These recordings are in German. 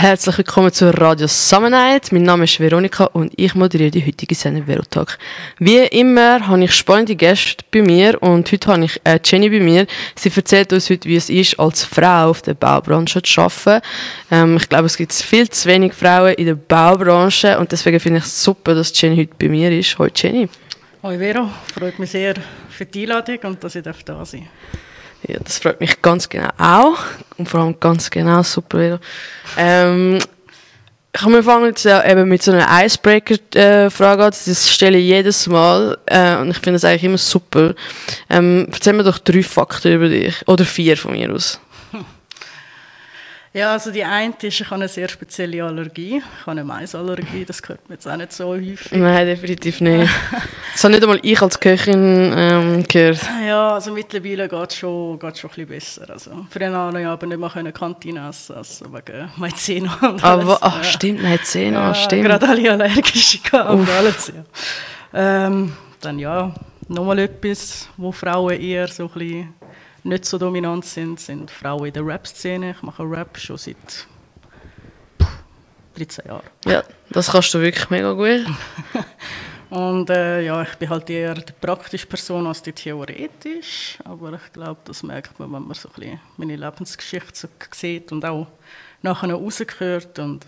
Herzlich willkommen zur Radio Summonite. Mein Name ist Veronika und ich moderiere die heutige Sendung Verotalk. Wie immer habe ich spannende Gäste bei mir und heute habe ich äh, Jenny bei mir. Sie erzählt uns heute, wie es ist, als Frau auf der Baubranche zu arbeiten. Ähm, ich glaube, es gibt viel zu wenig Frauen in der Baubranche und deswegen finde ich es super, dass Jenny heute bei mir ist. Hallo Jenny. Hallo Vero, freut mich sehr für die Einladung und dass ich da sein darf. Ja, das freut mich ganz genau auch. Und vor allem ganz genau, super wieder. Ähm, wir fangen jetzt äh, eben mit so einer Icebreaker-Frage an. Das stelle ich jedes Mal. Äh, und ich finde das eigentlich immer super. Ähm, erzähl mir doch drei Fakten über dich. Oder vier von mir aus. Ja, also die eine ist, ich habe eine sehr spezielle Allergie. Ich habe eine Maisallergie, das gehört mir jetzt auch nicht so häufig. Nein, definitiv nicht. das habe nicht einmal ich als Köchin ähm, gehört. Ja, also mittlerweile geht es schon, geht's schon ein bisschen besser. Also, früher habe ich aber nicht mehr Kantine essen also wegen Maizena und alles. Aber, ach, ja. stimmt, Maizena, ja, stimmt. gerade alle allergisch gehabt alles, ja. Ähm, dann ja, nochmal etwas, wo Frauen eher so ein bisschen nicht so dominant sind, sind Frauen in der Rap-Szene. Ich mache Rap schon seit 13 Jahren. Ja, das kannst du wirklich mega gut. Und äh, ja, ich bin halt eher die praktische Person als die theoretisch. Aber ich glaube, das merkt man, wenn man so ein bisschen meine Lebensgeschichte so sieht und auch nachher rausgehört. Und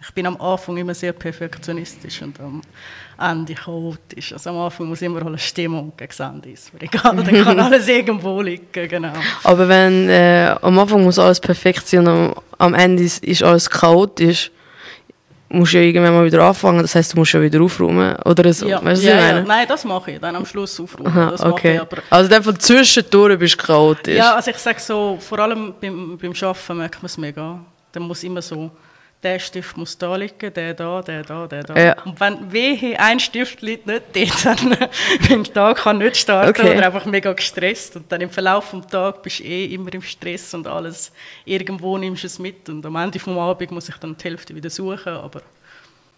ich bin am Anfang immer sehr perfektionistisch und am Ende chaotisch. Also am Anfang muss immer eine Stimmung gegen das Ende sein. Egal, dann kann alles irgendwo liegen, genau. Aber wenn äh, am Anfang muss alles perfekt sein und am, Ende ist, ist alles chaotisch, musst du ja irgendwann mal wieder anfangen. Das heißt, du musst ja wieder aufräumen oder so. Ja, weißt du, ja, ja. Nein, das mache ich dann am Schluss aufräumen. Aha, das okay. Ich, also dann von zwischendurch bist du chaotisch. Ja, also ich sage so, vor allem beim, beim Arbeiten merkt man es mega. Dann muss immer so der Stift muss da liegen, der da, der da, der da. Ja. Und wenn wehe ein Stift liegt nicht dort, dann bin der Tag kann nicht starten okay. oder einfach mega gestresst. Und dann im Verlauf des Tages bist du eh immer im Stress und alles, irgendwo nimmst du es mit. Und am Ende des Abends muss ich dann die Hälfte wieder suchen, aber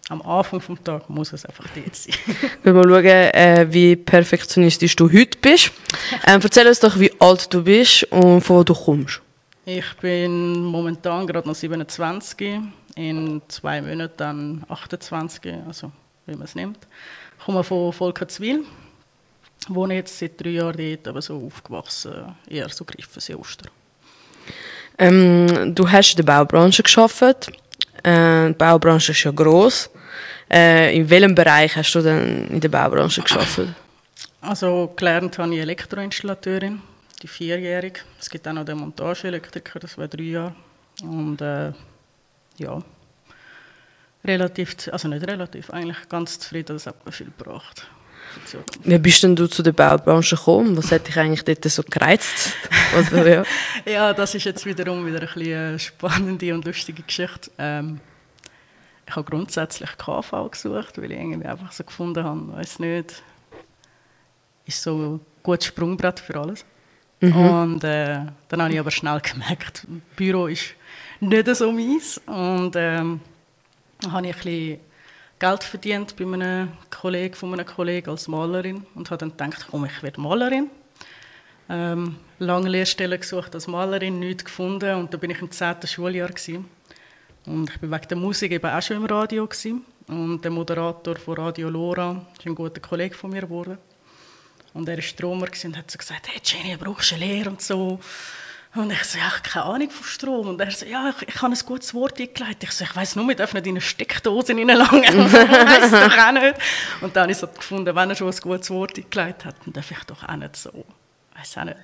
am Anfang des Tages muss es einfach dort sein. Wir mal schauen, äh, wie perfektionistisch du heute bist. Ähm, erzähl uns doch, wie alt du bist und von wo du kommst. Ich bin momentan gerade noch 27 in zwei Monaten dann 28, also wie man es nimmt. Ich komme von Volkertswil, wohne jetzt seit drei Jahren dort, aber so aufgewachsen, eher so Griffensee Oster. Ähm, du hast in der Baubranche geschafft. Äh, die Baubranche ist ja gross. Äh, in welchem Bereich hast du denn in der Baubranche geschafft? Also gelernt habe ich Elektroinstallateurin, die vierjährige. Es gibt auch noch den Montageelektriker, das war drei Jahre. Und äh, ja, relativ, also nicht relativ, eigentlich ganz zufrieden, das hat mir viel gebracht. Wie bist denn du zu der Baubranche gekommen? Was hat dich eigentlich dort so gereizt? Also, ja. ja, das ist jetzt wiederum wieder ein eine spannende und lustige Geschichte. Ähm, ich habe grundsätzlich KV gesucht, weil ich irgendwie einfach so gefunden habe, weiß nicht, ist so ein gutes Sprungbrett für alles. Mhm. Und äh, dann habe ich aber schnell gemerkt, Büro ist nicht so meins. Und ähm, dann habe ich ein bisschen Geld verdient bei einem Kollegen von einem Kollegen als Malerin und habe dann gedacht, komm, ich werde Malerin. Ähm, lange Lehrstellen gesucht als Malerin, nichts gefunden und da bin ich im 10. Schuljahr gewesen. und ich bin wegen der Musik eben auch schon im Radio gewesen. und der Moderator von Radio Lora ist ein guter Kollege von mir geworden und er war Stromer und hat so gesagt, hey Jenny, brauchst du eine Lehre und so und ich so, ja, ich habe keine Ahnung von Strom. Und er so, ja, ich, ich habe ein gutes Wort eingeleitet. Ich so, ich weiss nur, wir dürfen nicht in eine Steckdose reinlangen. ich weiss doch auch nicht. Und dann habe ich so gefunden, wenn er schon ein gutes Wort eingeleitet hat, dann darf ich doch auch nicht so, weiss auch nicht,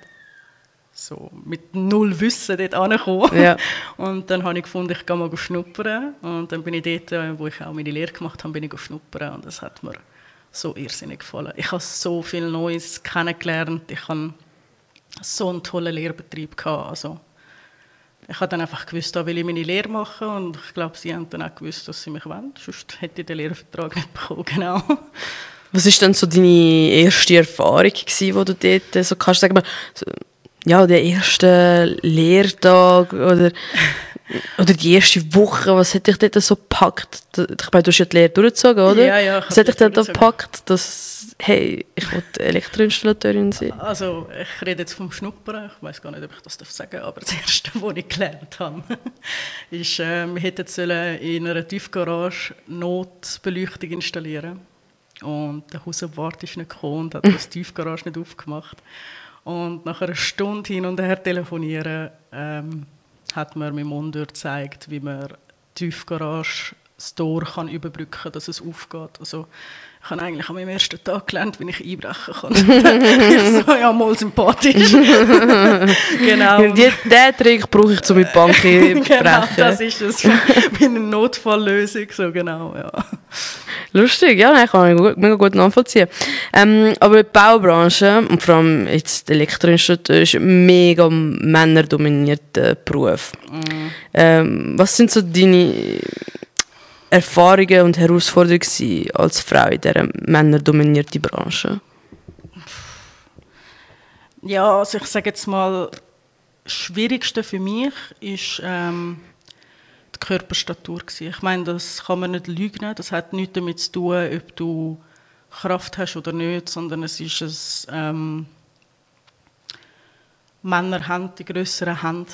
so mit null Wissen dort ankommen. Ja. Und dann habe ich gefunden, ich gehe mal schnuppern. Und dann bin ich dort, äh, wo ich auch meine Lehre gemacht habe, bin ich schnuppern. Und das hat mir so irrsinnig gefallen. Ich habe so viel Neues kennengelernt. Ich habe so einen tollen Lehrbetrieb gehabt. Also, ich habe dann einfach gewusst, da will ich meine Lehre machen und ich glaube, sie haben dann auch gewusst, dass sie mich wollen. Sonst hätte ich den Lehrvertrag nicht bekommen, genau. Was war dann so deine erste Erfahrung, gewesen, wo du dort so kannst sagen, ja, der erste Lehrtag oder Oder die erste Woche, was hat dich dort so gepackt? Ich meine, du hast ja die Lehre durchgezogen, oder? Ja, ja, Was hat dich dort gepackt, dass, hey, ich will Elektroinstallateurin sein? Also, ich rede jetzt vom Schnuppern. Ich weiß gar nicht, ob ich das darf sagen aber das Erste, was ich gelernt habe, ist, äh, wir hätten sollen in einer Tiefgarage Notbeleuchtung installieren Und der Hausabwart ist nicht gekommen und hat das Tiefgarage nicht aufgemacht. Und nach einer Stunde hin und her telefonieren, ähm, hat mir mein Mund gezeigt, wie man Tiefgarage das Tor kann überbrücken kann, dass es aufgeht. Also, ich habe eigentlich an meinem ersten Tag gelernt, wie ich einbrechen kann. ich so, ja, mal sympathisch. genau. Die, diesen Trick brauche ich, um mit Banken zu genau, das ist es. Wie eine Notfalllösung, so genau, ja. Lustig, ja, nein, kann ich gut, mega gut nachvollziehen. Ähm, aber die Baubranche, und vor allem jetzt die Elektroinstallateur, ist ein mega männerdominierter Beruf. Ähm, was sind so deine Erfahrungen und Herausforderungen als Frau in dieser männerdominierten Branche? Ja, also ich sage jetzt mal, das Schwierigste für mich ist ähm, die Körperstatur. Gewesen. Ich meine, das kann man nicht lügen. Das hat nichts damit zu tun, ob du Kraft hast oder nicht, sondern es ist es, ähm, Männer haben die größeren Hände.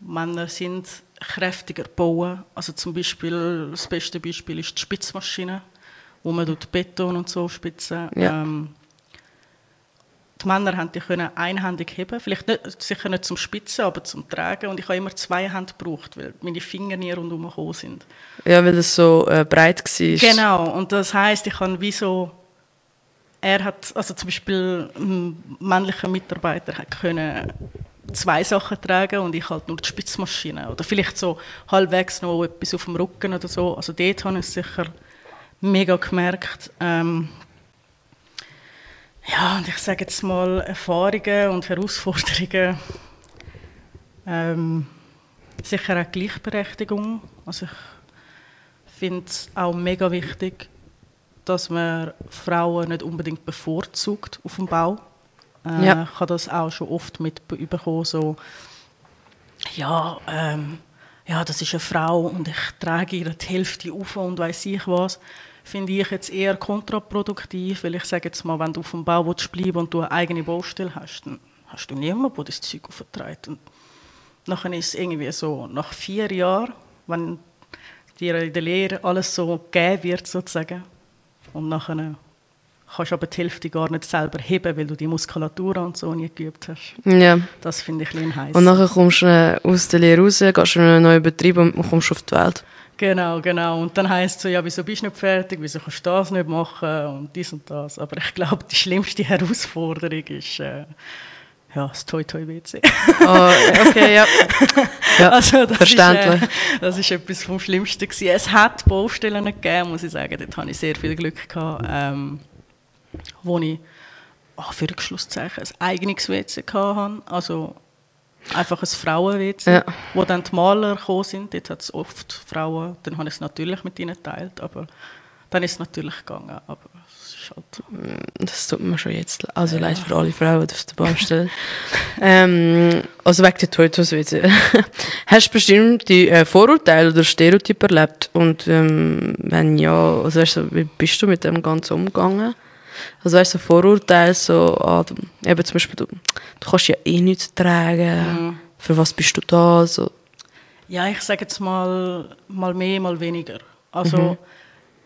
Männer sind kräftiger bauen. Also zum Beispiel, das beste Beispiel ist die Spitzmaschine, wo man dort Beton und so spitzen. Ja. Ähm, die Männer haben die können einhändig heben, vielleicht nicht, sicher nicht zum Spitzen, aber zum Tragen. Und ich habe immer zwei Hände gebraucht, weil meine Finger nie rundherum gekommen sind. Ja, weil das so äh, breit war. Genau, und das heißt, ich kann wie so, er hat, also zum Beispiel ein männlicher Mitarbeiter hat können zwei Sachen tragen und ich halt nur die Spitzmaschine oder vielleicht so halbwegs noch etwas auf dem Rücken oder so. Also dort habe ich es sicher mega gemerkt. Ähm, ja, und ich sage jetzt mal Erfahrungen und Herausforderungen. Ähm, sicher auch Gleichberechtigung. Also ich finde es auch mega wichtig, dass man Frauen nicht unbedingt bevorzugt auf dem Bau. Äh, Ja. Ich habe das auch schon oft mitbekommen, so ja, ähm, ja, das ist eine Frau und ich trage ihr die Hälfte auf und weiß ich was. Finde ich jetzt eher kontraproduktiv, weil ich sage jetzt mal, wenn du auf dem Bau willst bleiben und du eine eigene Baustelle hast, dann hast du niemanden, der das Zeug aufträgt. Und nachher ist es irgendwie so, nach vier Jahren, wenn dir in der Lehre alles so gegeben wird, sozusagen, und nachher kannst du aber die Hälfte gar nicht selber heben, weil du die Muskulatur und so nie geübt hast. Ja. Das finde ich ein bisschen heiß. Und nachher kommst du aus der Lehre raus, gehst in einen neuen Betrieb und kommst auf die Welt. Genau, genau. Und dann heisst es so, ja, wieso bist du nicht fertig, wieso kannst du das nicht machen und dies und das. Aber ich glaube, die schlimmste Herausforderung ist äh, ja, das Toi Toi WC. Oh, okay, ja. ja Also das verständlich. Ist, äh, das ist etwas vom Schlimmsten gewesen. Es hat Baustellen gegeben, muss ich sagen. Dort hatte ich sehr viel Glück gehabt, ähm, wo ich oh, für Schlusszeichen ein eigenes WC hatte. Also einfach ein Frauen-WC, Ja. wo dann die Maler gekommen sind. Dort hat es oft Frauen. Dann habe ich es natürlich mit ihnen geteilt, aber dann ist es natürlich gegangen. Aber es ist halt Das tut mir schon jetzt also leid für alle Frauen auf der Baustelle. ähm, also wegen der wieder. Hast du bestimmte äh, Vorurteile oder Stereotype erlebt? Und ähm, wenn ja, also weißt du, wie bist du mit dem Ganzen umgegangen? Also weißt du, so Vorurteile, so, ah, du, eben zum Beispiel, du, du kannst ja eh nichts tragen, für was bist du da? So. Ja, ich sage jetzt mal, mal mehr, mal weniger. Also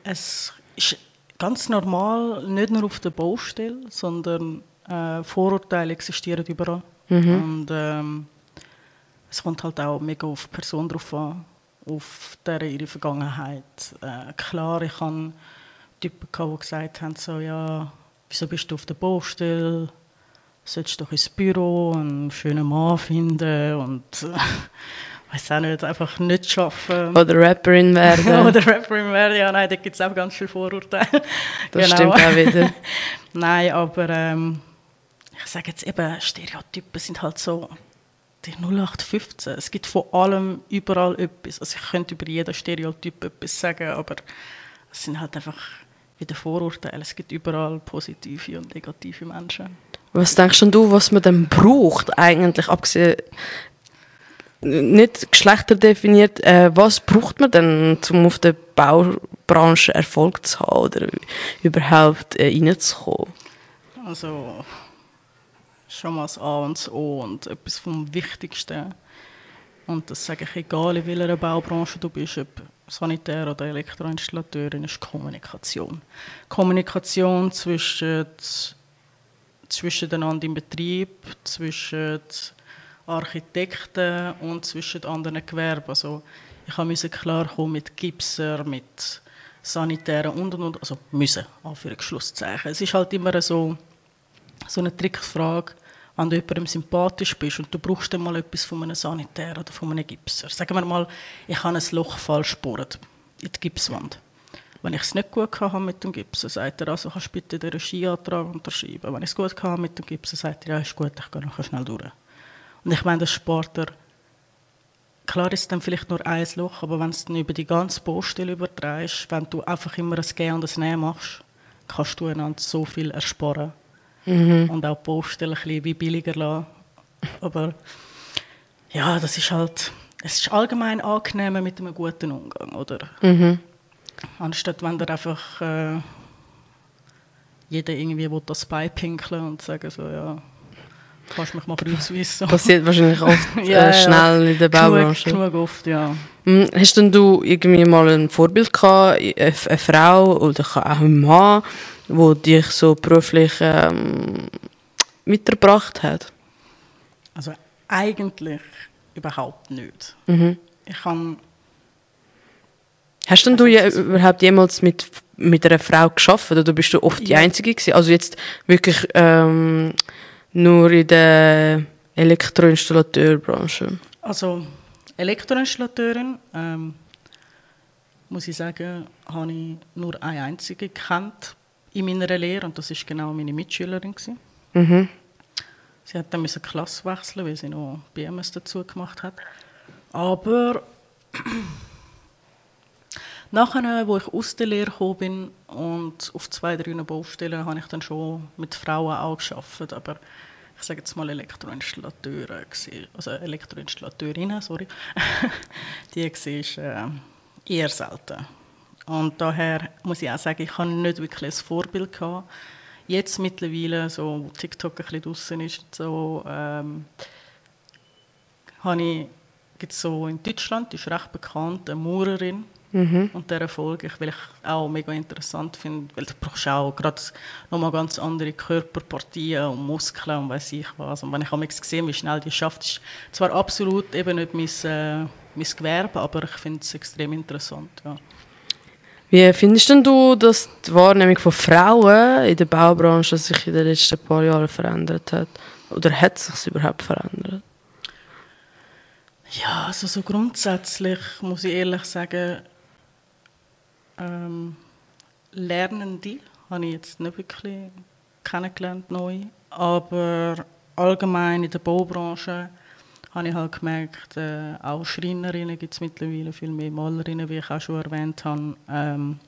es ist ganz normal, nicht nur auf der Baustelle, sondern äh, Vorurteile existieren überall. Und ähm, es kommt halt auch mega auf die Person drauf an, auf deren ihre Vergangenheit. Äh, klar, ich habe Typen gehabt, die gesagt haben, so, ja, wieso bist du auf der Baustelle? solltest doch ins Büro einen schönen Mann finden und äh, weiß auch nicht, einfach nicht schaffen. Oder Rapperin werden. Oder Rapperin werden, ja, nein, da gibt es auch ganz viele Vorurteile. Das stimmt auch wieder. nein, aber ähm, ich sage jetzt eben, Stereotypen sind halt so die 0815. Es gibt von allem überall etwas. Also ich könnte über jeden Stereotyp etwas sagen, aber es sind halt einfach wieder Vorurteile. Es gibt überall positive und negative Menschen. Was denkst denn du, was man dann braucht eigentlich, abgesehen nicht Geschlechter definiert. Äh, was braucht man denn, um auf der Baubranche Erfolg zu haben oder überhaupt äh, reinzukommen? Also schon mal das A und das O und etwas vom Wichtigsten. Und das sage ich egal, in welcher Baubranche du bist, ob Sanitär oder Elektroinstallateurin, ist Kommunikation. Kommunikation zwischen, zwischeneinander im Betrieb, zwischen Architekten und zwischen anderen Gewerben. Also ich musste klar kommen mit Gipser, mit Sanitären und und und. Also müssen, Anführungszeichen. Es ist halt immer so, so eine Trickfrage, wenn du jemandem sympathisch bist und du brauchst dann mal etwas von einem Sanitär oder von einem Gipser. Sagen wir mal, ich habe ein Loch falsch gebohrt in die Gipswand. Wenn ich es nicht gut hatte mit dem Gipsen, sagt er, also kannst du bitte den Regieantrag unterschreiben. Wenn ich es gut hatte mit dem Gipsen, sagt er, ja, ist gut, ich gehe nachher schnell durch. Und ich meine, das spart er, klar ist dann vielleicht nur ein Loch, aber wenn es dann über die ganze Baustelle übertreibst, wenn du einfach immer ein Gehen und ein Nehmen machst, kannst du einander so viel ersparen. Mhm. Und auch die Baustelle ein bisschen billiger lassen. Aber ja, das ist halt, es ist allgemein angenehmer mit einem guten Umgang, oder? Mhm. Anstatt wenn der einfach äh, jeder irgendwie das beipinkeln und sagen so, ja, Kannst mich mal rauswissen. Passiert wahrscheinlich oft ja, äh, schnell ja. in der Baubranche. Genug, genug oft, ja. Hm, hast denn du irgendwie mal ein Vorbild gehabt, eine, eine Frau oder auch ein Mann, wo dich so beruflich ähm, mitgebracht hat? Also eigentlich überhaupt nicht. Mhm. Ich kann Hast denn du je, überhaupt jemals mit, mit einer Frau geschafft oder bist du oft die Einzige gewesen? Also jetzt wirklich ähm, nur in der Elektroinstallateurbranche? Also Elektroinstallateurin, ähm, muss ich sagen, habe ich nur eine einzige gekannt in meiner Lehre und das ist genau meine Mitschülerin. Mhm. Sie hat dann eine Klasse wechseln, weil sie noch BMS dazu gemacht hat. Aber nachher, wo ich aus der Lehre gekommen bin und auf zwei, drei Baustellen, habe ich dann schon mit Frauen auch gearbeitet. Aber ich sage jetzt mal Elektroinstallateure, also Elektroinstallateurinnen, sorry, die war äh, eher selten. Und daher muss ich auch sagen, ich habe nicht wirklich ein Vorbild gehabt. Jetzt mittlerweile, so wo TikTok ein bisschen draußen ist, so, ähm, habe ich, so in Deutschland, die ist recht bekannt, eine Maurerin, Mhm. Und dieser Folge, weil ich auch mega interessant finde, weil du brauchst auch gerade nochmal ganz andere Körperpartien und Muskeln und weiß ich was. Und wenn ich habe gesehen, wie schnell die schafft, ist zwar absolut eben nicht mein, äh, mein Gewerbe, aber ich finde es extrem interessant. Ja. Wie findest denn du, dass die Wahrnehmung von Frauen in der Baubranche sich in den letzten paar Jahren verändert hat? Oder hat es sich überhaupt verändert? Ja, also so grundsätzlich muss ich ehrlich sagen, ähm, Lernende habe ich jetzt nicht wirklich kennengelernt neu, aber allgemein in der Baubranche habe ich halt gemerkt, äh, auch Schreinerinnen gibt es mittlerweile viel mehr Malerinnen, wie ich auch schon erwähnt habe. Ähm,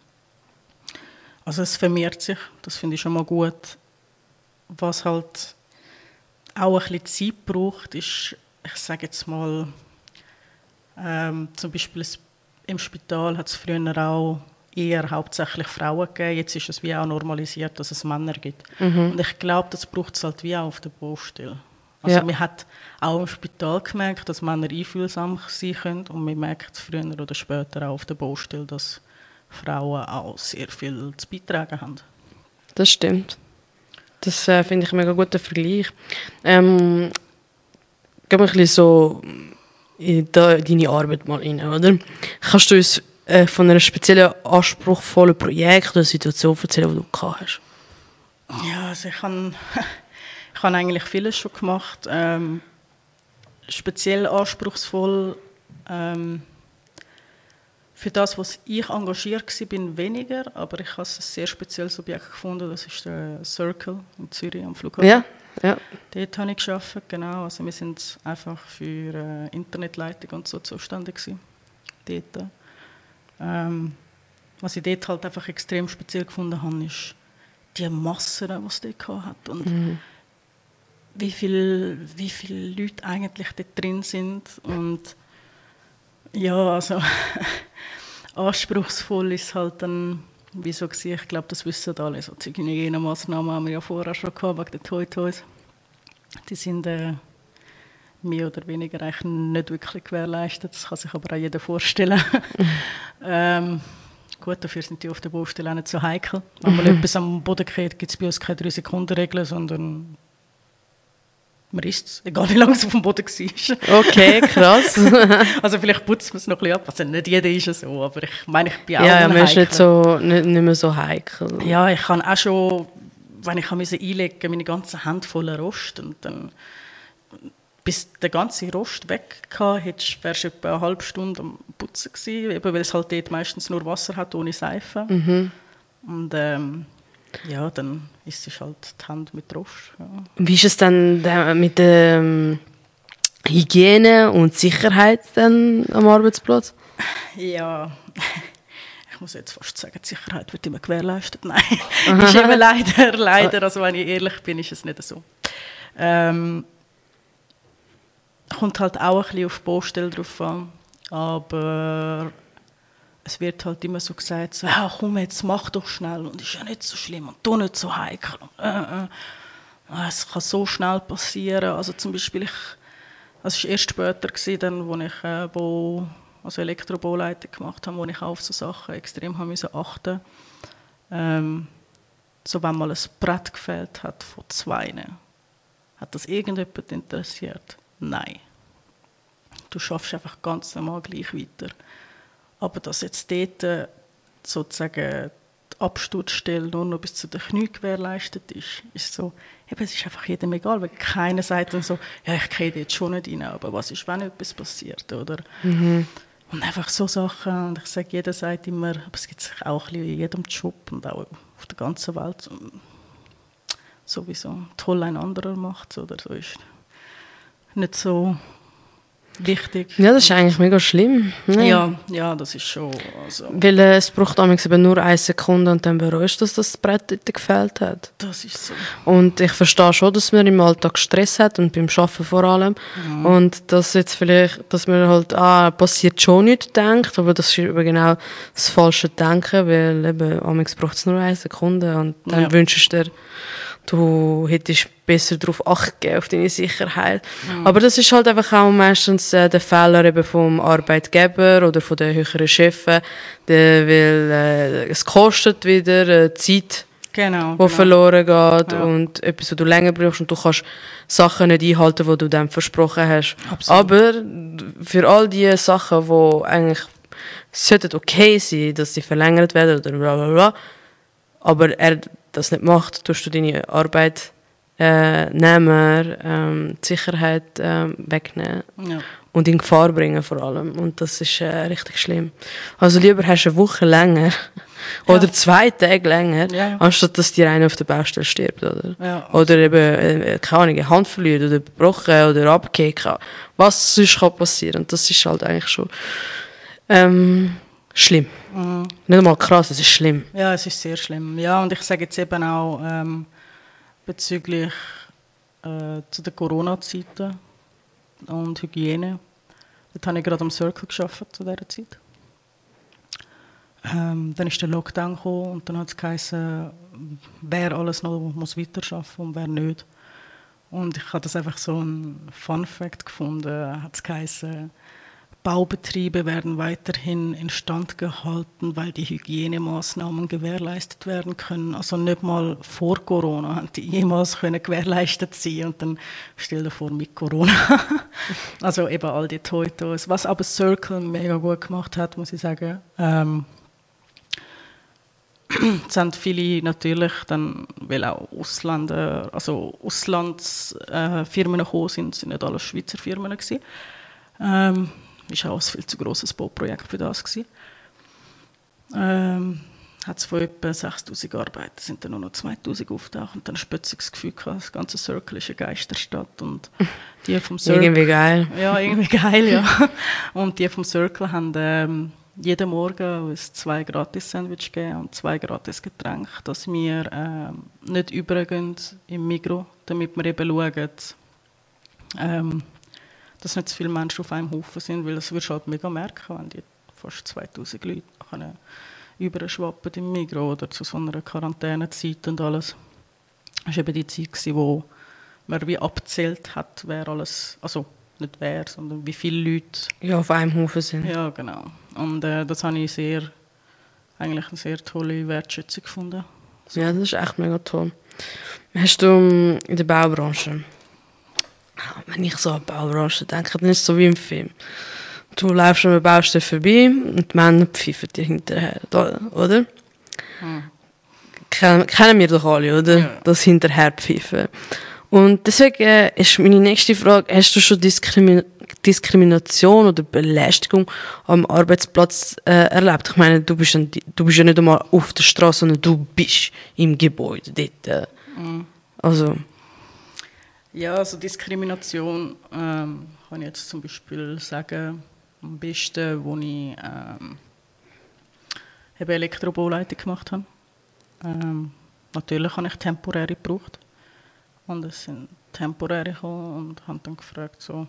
also es vermehrt sich, das finde ich schon mal gut. Was halt auch ein bisschen Zeit braucht, ist, ich sage jetzt mal, ähm, zum Beispiel im Spital hat es früher auch eher hauptsächlich Frauen gegeben. Jetzt ist es wie auch normalisiert, dass es Männer gibt. Mhm. Und ich glaube, das braucht es halt wie auch auf der Baustelle. Also ja. man hat auch im Spital gemerkt, dass Männer einfühlsam sein können und man merkt früher oder später auch auf der Baustelle, dass Frauen auch sehr viel zu beitragen haben. Das stimmt. Das äh, finde ich ein mega guter Vergleich. Ähm, gehen wir ein bisschen so in deine Arbeit mal rein, oder? Kannst du uns äh, von einem speziellen anspruchsvollen Projekt oder Situation erzählen, die du gehabt hast? Ja, also ich habe ich hab eigentlich vieles schon gemacht. Ähm, speziell anspruchsvoll ähm, für das, was ich engagiert war, bin weniger, aber ich habe ein sehr spezielles Objekt gefunden, das ist der Circle in Zürich am Flughafen. Ja, ja. Dort habe ich gearbeitet, genau. Also wir sind einfach für äh, Internetleitung und so zuständig gewesen. Dort. Ähm, was ich dort halt einfach extrem speziell gefunden habe, ist die Masse, die es dort hat. Und mhm. Wie viele wie viel Leute eigentlich dort drin sind und ja, also anspruchsvoll ist halt dann, wieso gewesen, ich glaube, das wissen alle, so die Hygienemaßnahmen haben wir ja vorher schon gehabt, wegen den Toy Toys. Die sind äh, mehr oder weniger eigentlich nicht wirklich gewährleistet, das kann sich aber auch jeder vorstellen. ähm, gut, dafür sind die auf der Baustelle auch nicht so heikel. Wenn mal etwas am Boden geht, gibt es bei uns keine 3-Sekunden-Regel, sondern man isst es, egal wie lange es auf dem Boden war. Okay, krass. also vielleicht putzt man es noch ein bisschen ab. Also nicht jeder ist es so, aber ich meine, ich bin auch ja, ja, man ist nicht, so, nicht, nicht mehr so heikel. Ja, ich kann auch schon, wenn ich einlegen musste, meine ganze Hände voller Rost und dann bis der ganze Rost weg war, wärst du etwa eine halbe Stunde am Putzen gewesen, eben weil es halt dort meistens nur Wasser hat, ohne Seife. Mhm. Und ähm, ja, dann ist es halt die Hand mit Rost. Ja. Wie ist es dann da- mit der ähm, Hygiene und Sicherheit dann am Arbeitsplatz? Ja, ich muss jetzt fast sagen, die Sicherheit wird immer gewährleistet. Nein, ist eben leider, leider, also wenn ich ehrlich bin, ist es nicht so. Ähm, kommt halt auch ein bisschen auf die Baustelle drauf an, aber es wird halt immer so gesagt, so, ja, komm jetzt, mach doch schnell und ist ja nicht so schlimm und tu nicht so heikel. Und, äh, äh. Es kann so schnell passieren, also zum Beispiel ich es war erst später, gewesen, dann, wo ich äh, Bau, also Elektrobauleitung gemacht habe, wo ich auf so Sachen extrem haben müssen achten ähm, So wenn mal ein Brett gefällt hat von zwei, hat das irgendjemand interessiert? Nein. Du schaffst einfach ganz normal gleich weiter. Aber dass jetzt dort äh, sozusagen die Absturzstelle nur noch bis zu den Knien gewährleistet ist, ist so, eben, es ist einfach jedem egal, weil keiner sagt dann so, ja, ich gehe jetzt schon nicht rein, aber was ist, wenn etwas passiert, oder? Und einfach so Sachen, und ich sage, jeder sagt immer, aber es gibt sich auch in jedem Job und auch auf der ganzen Welt sowieso toll ein anderer macht, oder so ist nicht so wichtig. Ja, das ist eigentlich mega schlimm. ne? Ja, ja, das ist schon. Also, Weil äh, es braucht eben nur eine Sekunde und dann bereust du, dass das Brett dort gefällt hat. das ist so. Und ich verstehe schon, dass man im Alltag Stress hat und beim Arbeiten vor allem. Und dass jetzt vielleicht, dass man halt, ah, passiert schon nichts denkt, aber das ist eben genau das falsche Denken, weil eben, braucht es nur eine Sekunde und dann Ja. wünschst du dir, du hättest besser darauf Acht gegeben, auf deine Sicherheit. Aber das ist halt einfach auch meistens äh, der Fehler eben vom Arbeitgeber oder von den höheren Chefen, der, weil äh, es kostet wieder äh, Zeit, Genau. wo genau. verloren geht Ja. und etwas, was du länger brauchst und du kannst Sachen nicht einhalten, die du dann versprochen hast. Absolut. Aber für all die Sachen, die eigentlich sollten okay sein, dass sie verlängert werden oder bla bla bla, aber er das nicht macht, tust du deine Arbeitnehmer ähm, die Sicherheit ähm, wegnehmen Ja. und in Gefahr bringen vor allem. Und das ist äh, richtig schlimm. Also lieber hast du eine Woche länger oder zwei Tage länger, Ja, ja. anstatt dass dir einer auf der Baustelle stirbt. Oder, Ja. oder eben, äh, keine Ahnung, eine Hand verliert oder gebrochen oder abgekickt. Was sonst kann passieren. Und das ist halt eigentlich schon ähm, schlimm. Mhm. Nicht einmal krass, es ist schlimm. Ja, es ist sehr schlimm. Ja, und ich sage jetzt eben auch ähm, bezüglich äh, zu den Corona-Zeiten und Hygiene. Dort habe ich gerade am Circle geschafft zu dieser Zeit. Ähm, dann ist der Lockdown gekommen und dann hat es geheißen, wer alles noch muss weiterarbeiten und wer nicht. Und ich habe das einfach so ein Fun Fact gefunden. Hat es geheißen, Baubetriebe werden weiterhin instand gehalten, weil die Hygienemaßnahmen gewährleistet werden können. Also nicht mal vor Corona haben die jemals können gewährleistet sein und dann stell dir vor mit Corona. also eben all die Toitos. Was aber Circle mega gut gemacht hat, muss ich sagen. Ähm, es sind viele natürlich dann, weil auch Ausländer, also Auslandsfirmen äh, gekommen sind, sind nicht alle Schweizer Firmen gewesen. Ähm, ist auch ein viel zu grosses Bauprojekt für das gewesen. Ähm, hat es von etwa 6000 Arbeiter, sind dann nur noch 2000 auftaucht und dann das Gefühl gehabt, das ganze Circle ist eine Geisterstadt und die vom Circle... Irgendwie geil. Ja, irgendwie geil, ja. Und die vom Circle haben ähm, jeden Morgen uns zwei Gratis-Sandwich geben und zwei Gratis-Getränke, dass wir ähm, nicht übergehen im Mikro, damit wir eben schauen, ähm, dass nicht zu viele Menschen auf einem Haufen sind, weil das wirst du halt mega merken, wenn die fast 2000 Leute überschwappen im Mikro oder zu so einer Quarantänezeit und alles. Das war eben die Zeit, gewesen, wo man wie abzählt hat, wer alles, also nicht wer, sondern wie viele Leute Ja, auf einem Haufen sind. ja, genau. Und äh, das habe ich sehr, eigentlich eine sehr tolle Wertschätzung gefunden. Ja, das ist echt mega toll. Hast du ähm, in der Baubranche, wenn ich so an Baubranche denke, dann ist es so wie im Film. Du läufst an einer Baustelle vorbei und die Männer pfeifen dir hinterher, oder? Kennen, kennen wir doch alle, oder? Ja. Das Hinterherpfeifen. Und deswegen äh, ist meine nächste Frage, hast du schon Diskrimi Diskrimination oder Belästigung am Arbeitsplatz äh, erlebt? Ich meine, du bist, ja, du bist ja nicht einmal auf der Straße, sondern du bist im Gebäude dort. Äh. Also, Ja, also Diskrimination ähm, kann ich jetzt zum Beispiel sagen, am besten, wo ich ähm, eben Elektrobauleitung gemacht habe. Ähm, natürlich habe ich temporäre gebraucht. Und es sind temporäre gekommen und haben dann gefragt, so,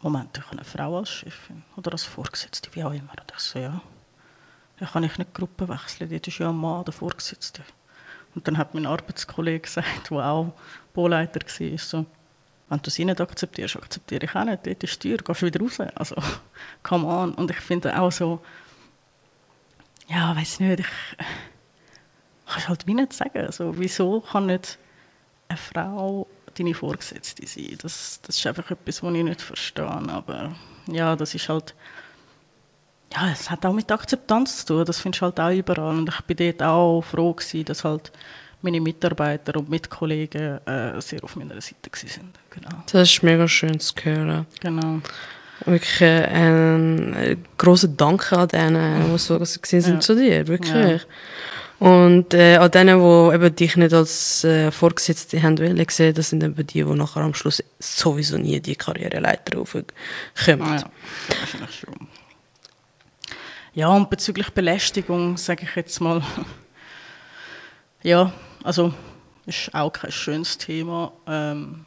Moment, ich habe eine Frau als Chefin oder als Vorgesetzte, wie auch immer. Und ich so, ja, da kann ich nicht die Gruppe wechseln, dort ist ja ein Mann der Vorgesetzte. Und dann hat mein Arbeitskollege gesagt, der auch Bauleiter war, so, wenn du sie nicht akzeptierst, akzeptiere ich auch nicht. Dort ist die Tür, gehst du wieder raus. Also, come on. Und ich finde auch so, ja, weiß nicht, ich kann es halt wie nicht sagen. Also, wieso kann nicht eine Frau deine Vorgesetzte sein? Das, das ist einfach etwas, was ich nicht verstehe. Aber ja, das ist halt, ja, es hat auch mit Akzeptanz zu tun. Das findest du halt auch überall. Und ich bin dort auch froh gewesen, dass halt meine Mitarbeiter und Mitkollegen äh, sehr auf meiner Seite waren. Genau. das ist mega schön zu hören. genau. Wirklich äh, ein äh, grosser Dank an denen, die so gewesen sind Ja. zu dir, wirklich. Und äh, an denen, die eben dich nicht als äh, Vorgesetzte haben wollen sehen, das sind eben die, die nachher am Schluss sowieso nie die Karriereleiter raufkommen. Ja, wahrscheinlich schon. Ja, und bezüglich Belästigung sage ich jetzt mal, ja, also ist auch kein schönes Thema. Ähm,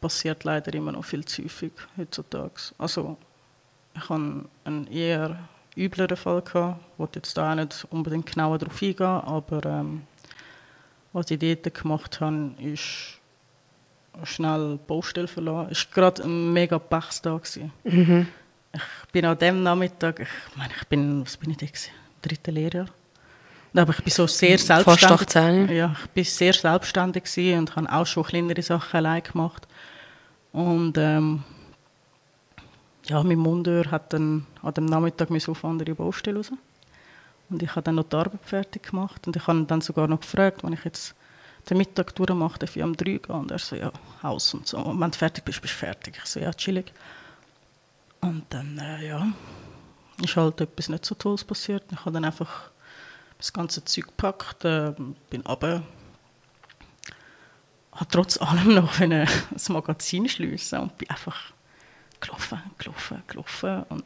passiert leider immer noch viel zu häufig heutzutage. Also ich hatte einen eher übleren Fall gehabt, will jetzt da auch nicht unbedingt genauer darauf eingehen, aber ähm, was ich dort gemacht habe, ist schnell Baustelle verlassen. Es war gerade ein mega Pechstag. gewesen. Ich bin an dem Nachmittag, ich meine, ich bin, was bin ich da gewesen? Dritte Lehrjahr. Aber ich bin so sehr Fast selbstständig. 18. Ja, ich bin sehr selbstständig und habe auch schon kleinere Sachen allein gemacht. Und ähm, ja, mein Mundeur hat dann an dem Nachmittag auf andere Baustelle raus. Und ich habe dann noch die Arbeit fertig gemacht und ich habe ihn dann sogar noch gefragt, wenn ich jetzt den Mittag durchmache, darf ich um drei gehen? Und er so, ja, Haus und so. Und wenn du fertig bist, bist du fertig. Ich so, ja, chillig. Und dann, äh, ja, ist halt etwas nicht so Tolles passiert. Ich habe dann einfach das ganze Zeug gepackt, äh, bin runter, habe trotz allem noch das Magazin schliessen und bin einfach gelaufen, gelaufen, gelaufen. Und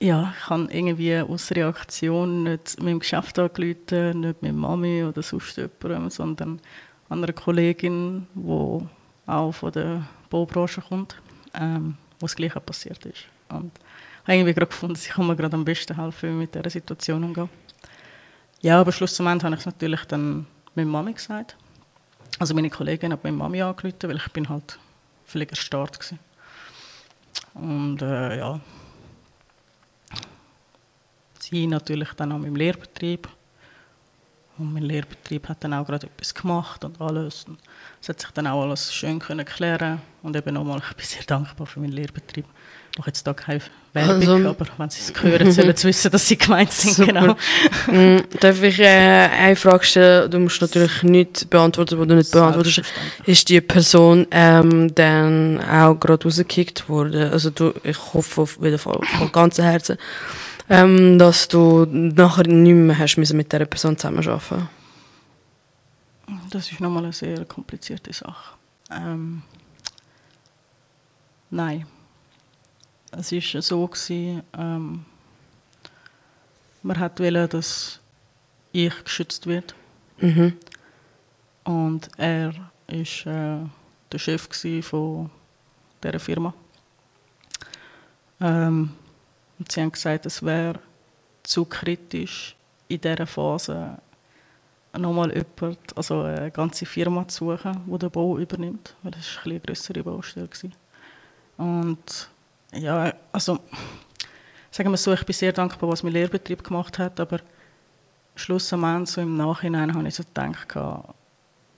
ja, ich habe irgendwie aus Reaktion nicht meinem Geschäft angerufen, nicht mit Mami oder sonst jemandem, sondern einer Kollegin, die auch von der Baubranche kommt, ähm, wo das Gleiche passiert ist. Und ich habe irgendwie gefunden, sie kann mir gerade am besten helfen, ich mit dieser Situation umgehen. Ja, aber schlussendlich habe ich es natürlich dann mit Mami gesagt. Also meine Kollegin hat meine Mami angerufen, weil ich bin halt völlig erstarrt gewesen. Und äh, ja, sie natürlich dann auch im Lehrbetrieb. Und mein Lehrbetrieb hat dann auch gerade etwas gemacht und alles. Und es hat sich dann auch alles schön können klären Und eben nochmal, ich bin sehr dankbar für meinen Lehrbetrieb. Ich mache jetzt da keine Werbung, Also- aber wenn sie es hören, sollen sie wissen, dass sie gemeint sind. Super. Genau. Mm, Darf ich äh, eine Frage stellen? Du musst natürlich nicht beantworten, was du nicht beantwortest. Ist die Person ähm, dann auch gerade rausgekickt worden? Also du, ich hoffe auf jeden Fall von ganzem Herzen, ähm, dass du nachher nicht mehr hast müssen mit dieser Person zusammenarbeiten. Das ist nochmal eine sehr komplizierte Sache. Ähm, nein. es war so, gewesen, ähm, man hat wollen, dass ich geschützt wird. Mhm. Und er war äh, der Chef von dieser Firma. Ähm, und sie haben gesagt, es wäre zu kritisch, in dieser Phase nochmal jemand, also eine ganze Firma zu suchen, die den Bau übernimmt, weil das war eine größere Baustelle. Und ja, also sagen wir so, ich bin sehr dankbar, was mein Lehrbetrieb gemacht hat, aber schlussendlich so im Nachhinein habe ich so gedacht,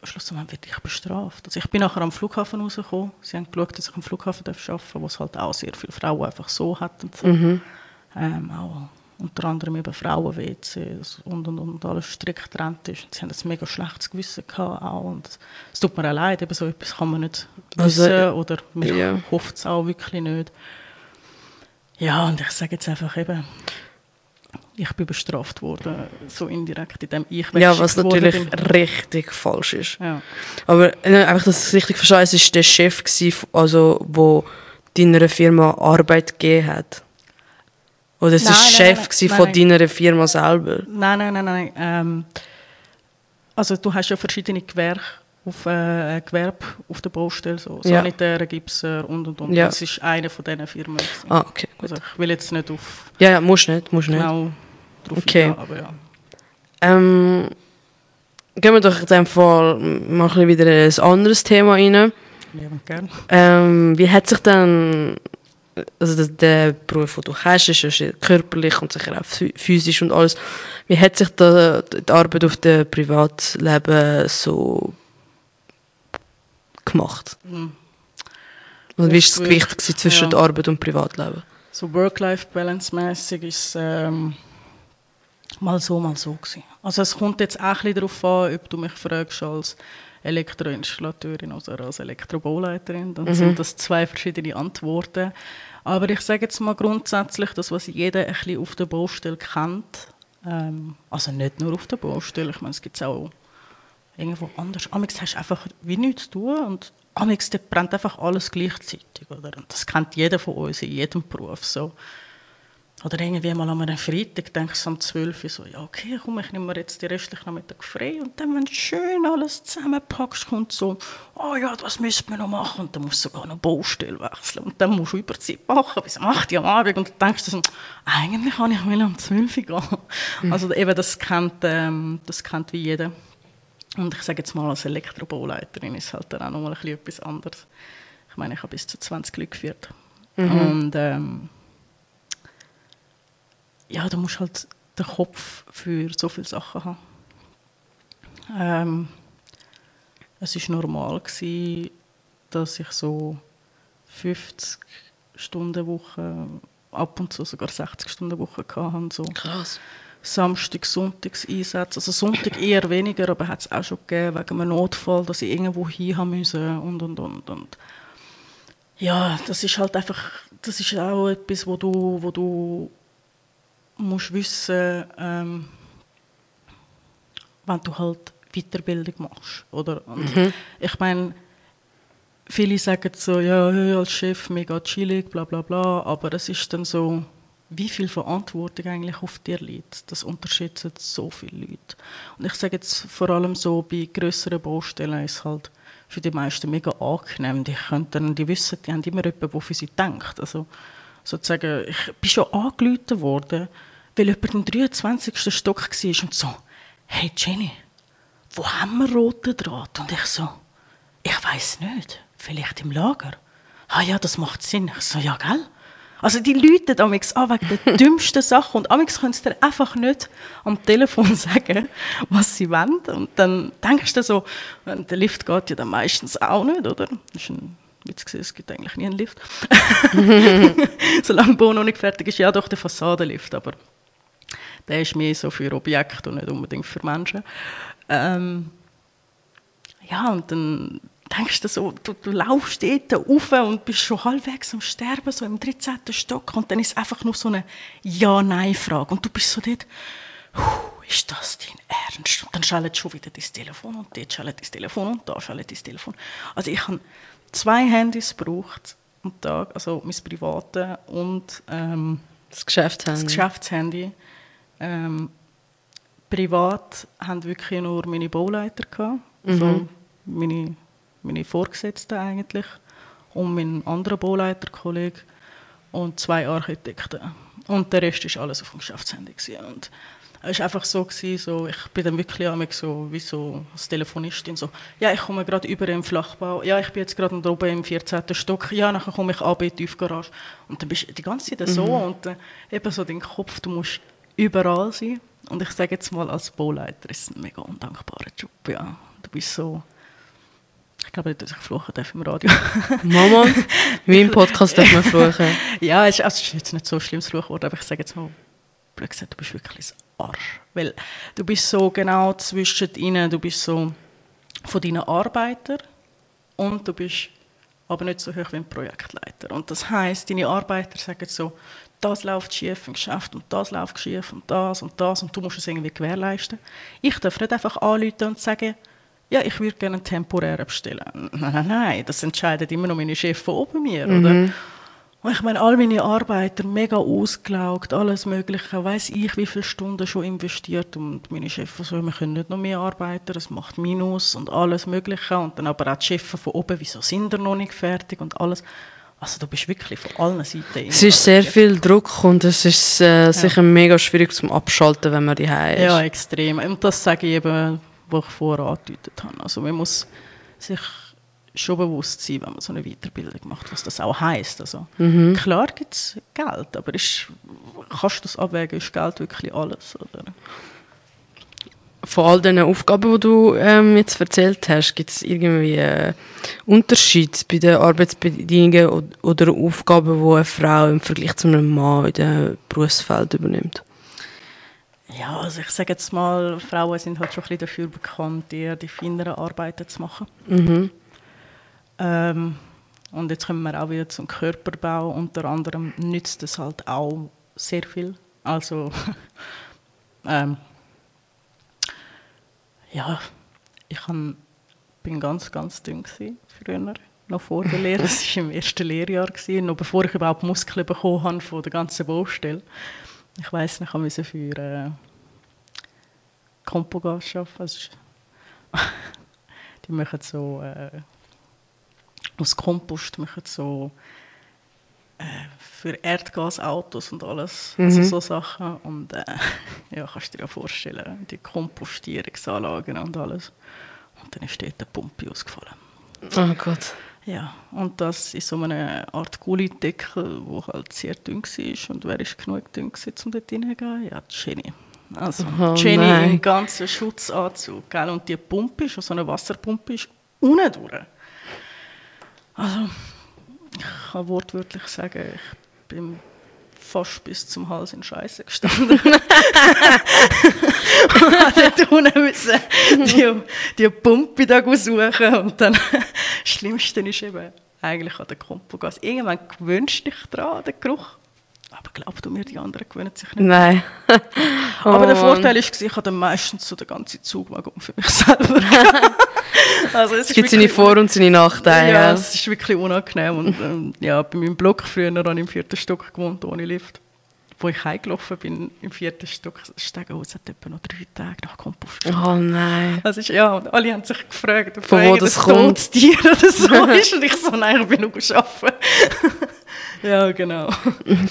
schlussendlich werde ich bestraft. Also ich bin nachher am Flughafen rausgekommen, sie haben geschaut, dass ich am Flughafen arbeiten darf, wo es halt auch sehr viele Frauen einfach so hat und so. Mhm. Ähm, auch unter anderem eben Frauen-WCs und, und, und alles strikt getrennt ist. Und sie haben ein mega schlechtes Gewissen gehabt auch. Und es tut mir auch leid, eben so etwas kann man nicht Also, wissen oder man ja. hofft es auch wirklich nicht. Ja, und ich sage jetzt einfach eben, ich bin bestraft worden, so indirekt, indem ich Ja, was natürlich bin. richtig falsch ist. Ja. Aber äh, einfach, dass ich es richtig verstehe, es war der Chef, gewesen, also, wo deiner Firma Arbeit gegeben hat. Oder es war der Chef nein, nein, von nein. deiner Firma selber. Nein, nein, nein, nein. Ähm, also du hast ja verschiedene Gewerke auf, äh, Gewerbe auf der Baustelle, so Ja. Sanitäre, Gipser und und und. Ja. Das ist eine von diesen Firmen. gewesen. Ah, okay, gut. Also ich will jetzt nicht auf Ja, ja, musst nicht, musst nicht. genau drauf Okay. eingehen, aber ja. Ähm, gehen wir doch in dem Fall mal ein wieder in ein anderes Thema rein. Liebend gern. Ähm, wie hat sich dann, also der, Beruf, den du hast, ist ja körperlich und sicher auch phys- physisch und alles. Wie hat sich da die Arbeit auf dem Privatleben so gemacht? Mhm. Und wie war das Gewicht gewesen zwischen ja. der Arbeit und Privatleben? So Work-Life-Balance-mäßig ist ähm, mal so, mal so gewesen. Also es kommt jetzt auch ein bisschen darauf an, ob du mich fragst als Elektroinstallateurin oder als Elektrobauleiterin. Dann sind das zwei verschiedene Antworten. Aber ich sage jetzt mal grundsätzlich, das, was jeder ein bisschen auf der Baustelle kennt, ähm, also nicht nur auf der Baustelle, ich meine, es gibt es auch irgendwo anders. Amix hast du einfach wie nichts zu tun und Amix, brennt einfach alles gleichzeitig. Oder? Und das kennt jeder von uns in jedem Beruf. So. Oder irgendwie mal an einem Freitag denkst du um 12 Uhr so, ja okay, komm, ich nehme mir jetzt die restlichen Nachmittag frei. Und dann, wenn du schön alles zusammenpackst, kommt so, oh ja, was müssen wir noch machen? Und dann musst du sogar noch Baustelle wechseln. Und dann musst du Überzeit machen bis um 8 Uhr am Abend. Und dann denkst du so, eigentlich kann ich will um 12 Uhr gehen. Also eben, das kennt, ähm, das kennt wie jeder. Und ich sage jetzt mal, als Elektrobauleiterin ist halt dann auch nochmal ein bisschen etwas anderes. Ich meine, ich habe bis zu 20 Leute geführt. Und ähm, ja, du musst halt den Kopf für so viele Sachen haben. Ähm, es war normal, gewesen, dass ich so 50 Stunden Woche, ab und zu sogar 60 Stunden Woche hatte. So. Krass. Samstag, Sonntags Einsätze. Also Sonntag eher weniger, aber hat es auch schon gegeben, wegen einem Notfall, dass ich irgendwo hin haben müssen und, und, und, und. Ja, das ist halt einfach, das ist auch etwas, wo du, wo du musst wissen, ähm, wenn du halt Weiterbildung machst, oder? Und Ich meine, viele sagen so, ja, als Chef mega chillig, bla bla bla, aber es ist dann so, wie viel Verantwortung eigentlich auf dir liegt. Das unterschätzen so viele Leute. Und ich sage jetzt vor allem so, bei grösseren Baustellen ist halt für die meisten mega angenehm. Die, können die wissen, die haben immer jemanden, der für sie denkt. Also sozusagen, ich bin schon angerufen worden, weil jemand im 23. Stock war und so, hey Jenny, wo haben wir roten Draht? Und ich so, ich weiß nicht, vielleicht im Lager. Ah ja, das macht Sinn. Ich so, ja, gell? Also die Leute amix an wegen der dümmsten Sachen und amix können sie dir einfach nicht am Telefon sagen, was sie wollen. Und dann denkst du so, der Lift geht ja dann meistens auch nicht, oder? Das ist ein Witz gewesen, es gibt eigentlich nie einen Lift. Solange Bau noch nicht fertig ist, ja doch der Fassadenlift, aber der ist mehr so für Objekte und nicht unbedingt für Menschen. Ähm, ja, und dann denkst du so, du, du laufst dort rauf und bist schon halbwegs am Sterben, so im 13. Stock und dann ist es einfach nur so eine Ja-Nein-Frage und du bist so dort, «Huh, ist das dein Ernst? Und dann schaltet schon wieder das Telefon und dort schaltet das Telefon und da schaltet das Telefon. Also ich habe zwei Handys gebraucht, am Tag, also mein privates und ähm, Das Geschäftshandy. das Geschäftshandy. Ähm, privat haben wirklich nur meine Bauleiter gehabt, also meine, meine Vorgesetzten eigentlich und mein anderer Bauleiterkollege und zwei Architekten. Und der Rest ist alles auf dem Geschäftshandy. Und es war einfach so, gewesen, so, ich bin dann wirklich einmal so, wie so als Telefonistin so, ja, ich komme gerade über im Flachbau, ja, ich bin jetzt gerade oben im 14. Stock, ja, nachher komme ich ab in die Tiefgarage. Und dann bist du die ganze Zeit so und äh, eben so dein Kopf, du musst überall sein. Und ich sage jetzt mal, als Bauleiter ist es ein mega undankbarer Job, ja. Du bist so, ich glaube nicht, dass ich fluchen darf im Radio. Mama, wie im Podcast darf man fluchen. ja, es ist, also es ist jetzt nicht so ein schlimmes Fluchwort, aber ich sage jetzt mal, blöd gesagt, du bist wirklich ein Arsch. Weil du bist so genau zwischen ihnen, du bist so von deinen Arbeitern und du bist aber nicht so hoch wie ein Projektleiter. Und das heißt, deine Arbeiter sagen so, das läuft schief im Geschäft und das läuft schief und das und das und du musst es irgendwie gewährleisten. Ich darf nicht einfach anrufen und sagen, ja, ich würde gerne einen temporären bestellen. Nein, nein, nein, das entscheidet immer noch meine Chefs von oben mir, oder? Und ich meine, all meine Arbeiter, mega ausgelaugt, alles Mögliche, weiß ich, wie viele Stunden schon investiert und meine Chefs so, wir können nicht noch mehr arbeiten, es macht Minus und alles Mögliche und dann aber auch die Chefs von oben, wieso sind ihr noch nicht fertig und alles. Also du bist wirklich von allen Seiten Es ist sehr viel Druck und es ist äh, sicher mega schwierig zum Abschalten, wenn man die ist. Ja, extrem. Und das sage ich eben, was ich vorher angedeutet habe. Also man muss sich schon bewusst sein, wenn man so eine Weiterbildung macht, was das auch heisst. Also, Klar gibt es Geld, aber ist, kannst du das abwägen, ist Geld wirklich alles? Oder? Von all den Aufgaben, die du ähm, jetzt erzählt hast, gibt es irgendwie einen Unterschied bei den Arbeitsbedingungen oder Aufgaben, die eine Frau im Vergleich zu einem Mann in dem Berufsfeld übernimmt? Ja, also ich sage jetzt mal, Frauen sind halt schon ein bisschen dafür bekannt, eher die feineren Arbeiten zu machen. Ähm, und jetzt kommen wir auch wieder zum Körperbau. Unter anderem nützt es halt auch sehr viel. Also, ähm, ja, ich han, bin ganz, ganz dünn gewesen, früher, noch vor der Lehre. Das war im ersten Lehrjahr, gewesen, noch bevor ich überhaupt Muskeln bekommen habe von der ganzen Baustelle. Ich weiss nicht, ich musste für äh, Compogas arbeiten. Also, ist- die machen so äh, aus Kompost machen so äh, für Erdgasautos und alles, also so Sachen. Und äh, ja, kannst du dir ja vorstellen, die Kompostierungsanlagen und alles. Und dann ist dort eine Pumpe ausgefallen. Oh Gott. Ja, und das in so einer Art Gullideckel, wo halt sehr dünn war. Und wer ist genug dünn um dort hineinzugehen? Ja, die Jenny. Also, Oh Jenny nein. im ganzen Schutzanzug. Gell? Und die Pumpe, ist, so eine Wasserpumpe, ist unten durch. Also, ich kann wortwörtlich sagen, ich bin fast bis zum Hals in Scheiße gestanden. und habe dort unten müssen die, die Pumpe da suchen und dann das Schlimmste ist eben eigentlich an der Kompogas. Irgendwann gewöhnst du dich dran, an den Geruch. Aber glaub du mir, die anderen gewöhnen sich nicht. Nein. Aber Oh der Mann. Vorteil ist, ich hatte meistens so den ganzen Zugwagen für mich selber. also es Es gibt seine Vor- und seine Nachteile. ja, es ist wirklich unangenehm. Und ähm, ja, bei meinem Block früher habe ich im vierten Stock gewohnt, ohne Lift. Wo ich heimgelaufen bin, im vierten Stock, das Stegenhaus hat etwa noch drei Tage nach Kompost. Oh nein. Ist, ja, und alle haben sich gefragt, ob Von wo das kommt. Tier oder so ist. Und ich so, nein, ich bin nur arbeiten. Ja, genau.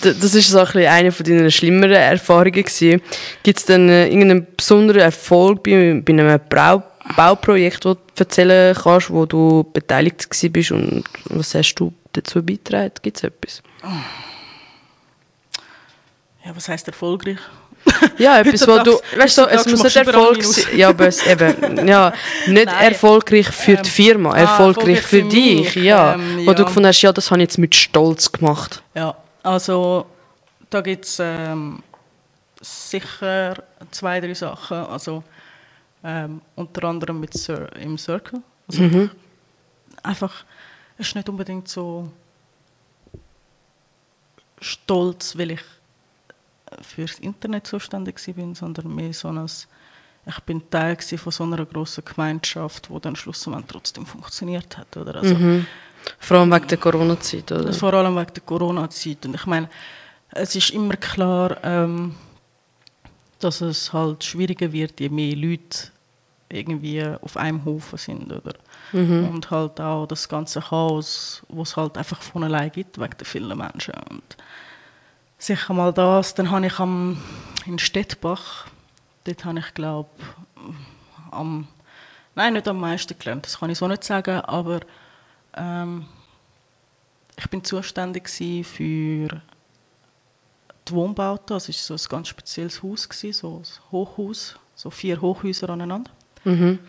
Das ist so ein bisschen eine von deinen schlimmeren Erfahrungen. Gibt es denn äh, irgendeinen besonderen Erfolg bei, bei einem Brau Bauprojekt, das du erzählen kannst, wo du beteiligt bist und was hast du dazu beigetragen? Gibt es etwas? Ja, was heisst erfolgreich? Ja, etwas, wo du, weißt du, es muss nicht du Erfolg sein. Ja, aber es eben, ja, nicht Nein. erfolgreich für die Ähm, Firma, ah, erfolgreich für für dich, mich, ja. ähm, Wo du ja. gefunden hast, ja, das habe ich jetzt mit Stolz gemacht. Ja, also da gibt es ähm, sicher zwei, drei Sachen. Also ähm, unter anderem mit Cir im Circle. Also Einfach, es ist nicht unbedingt so stolz, weil ich fürs Internet zuständig bin, sondern mehr so ein, ich bin Teil von so einer grossen Gemeinschaft, die dann schlussendlich trotzdem funktioniert hat. Oder? Also, Vor allem wegen der Corona-Zeit, oder? Vor allem wegen der Corona-Zeit. Und ich meine, es ist immer klar, ähm, dass es halt schwieriger wird, je mehr Leute irgendwie auf einem Haufen sind, oder? Mhm. Und halt auch das ganze Chaos, was es halt einfach von allein gibt, wegen der vielen Menschen. Und sicher mal das. Dann habe ich am, in Stettbach, dort habe ich glaube am, nein, nicht am meisten gelernt, das kann ich so nicht sagen, aber ähm, ich bin zuständig für die Wohnbauten, also es war so ein ganz spezielles Haus, gewesen, so ein Hochhaus, so vier Hochhäuser aneinander, Mhm.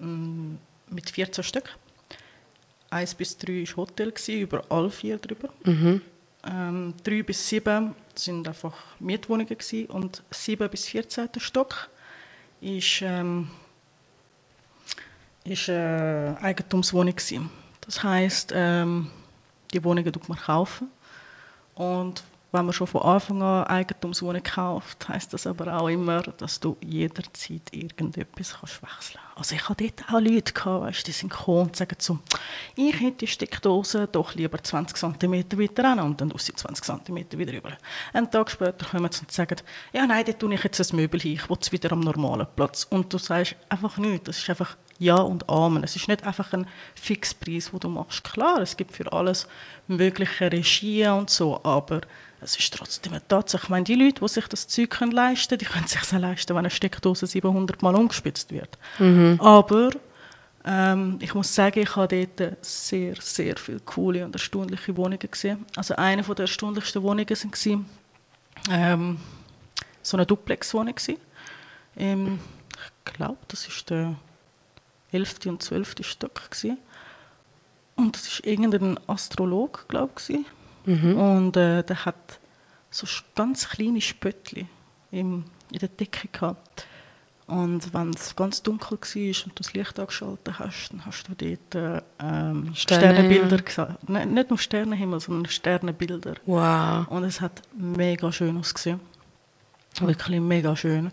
mm, mit 14 Stück. Eins bis drei war Hotel, gewesen, über alle vier drüber. Mhm. Ähm, drei bis sieben sind einfach Mietwohnungen gewesen, und sieben bis 14. Stock ist, ähm, ist äh, Eigentumswohnung gewesen. Das heißt, ähm, die Wohnungen tut man kaufen und wenn man schon von Anfang an Eigentumswohnung kauft, heißt das aber auch immer, dass du jederzeit irgendetwas kannst wechseln. Also ich hatte dort auch Leute gehabt, weißt, die sind gekommen und sagen so, ich hätte die Steckdose doch lieber 20 cm weiter ran und dann aus sie 20 cm wieder rüber. Einen Tag später kommen sie und sagen, ja nein, dort tue ich jetzt ein Möbel hin, ich will es wieder am normalen Platz. Und du sagst einfach nichts, das ist einfach ja und Amen. Es ist nicht einfach ein Fixpreis, den du machst. Klar, es gibt für alles mögliche Regie und so, aber es ist trotzdem eine Tatsache. Ich meine, die Leute, die sich das Zeug können leisten können, die können sich es auch leisten, wenn eine Steckdose 700 Mal umgespitzt wird. Aber ähm, ich muss sagen, ich habe dort sehr, sehr viele coole und erstaunliche Wohnungen gesehen. Also eine der erstaunlichsten Wohnungen war ähm, so eine Duplex-Wohnung. Im, ich glaube, das ist der 11. und 12. Stock. Gewesen. Und das war irgendein Astrolog, glaube ich. Gewesen. Und äh, der hat so ganz kleine Spöttli im, in der Decke gehabt. Und wenn es ganz dunkel war und du das Licht angeschaltet hast, dann hast du dort äh, ähm, Sterne, Sternenbilder ja. gesehen. Nein, nicht nur Sternenhimmel, sondern Sternenbilder. Wow. Und es hat mega schön ausgesehen. Wirklich mega schön.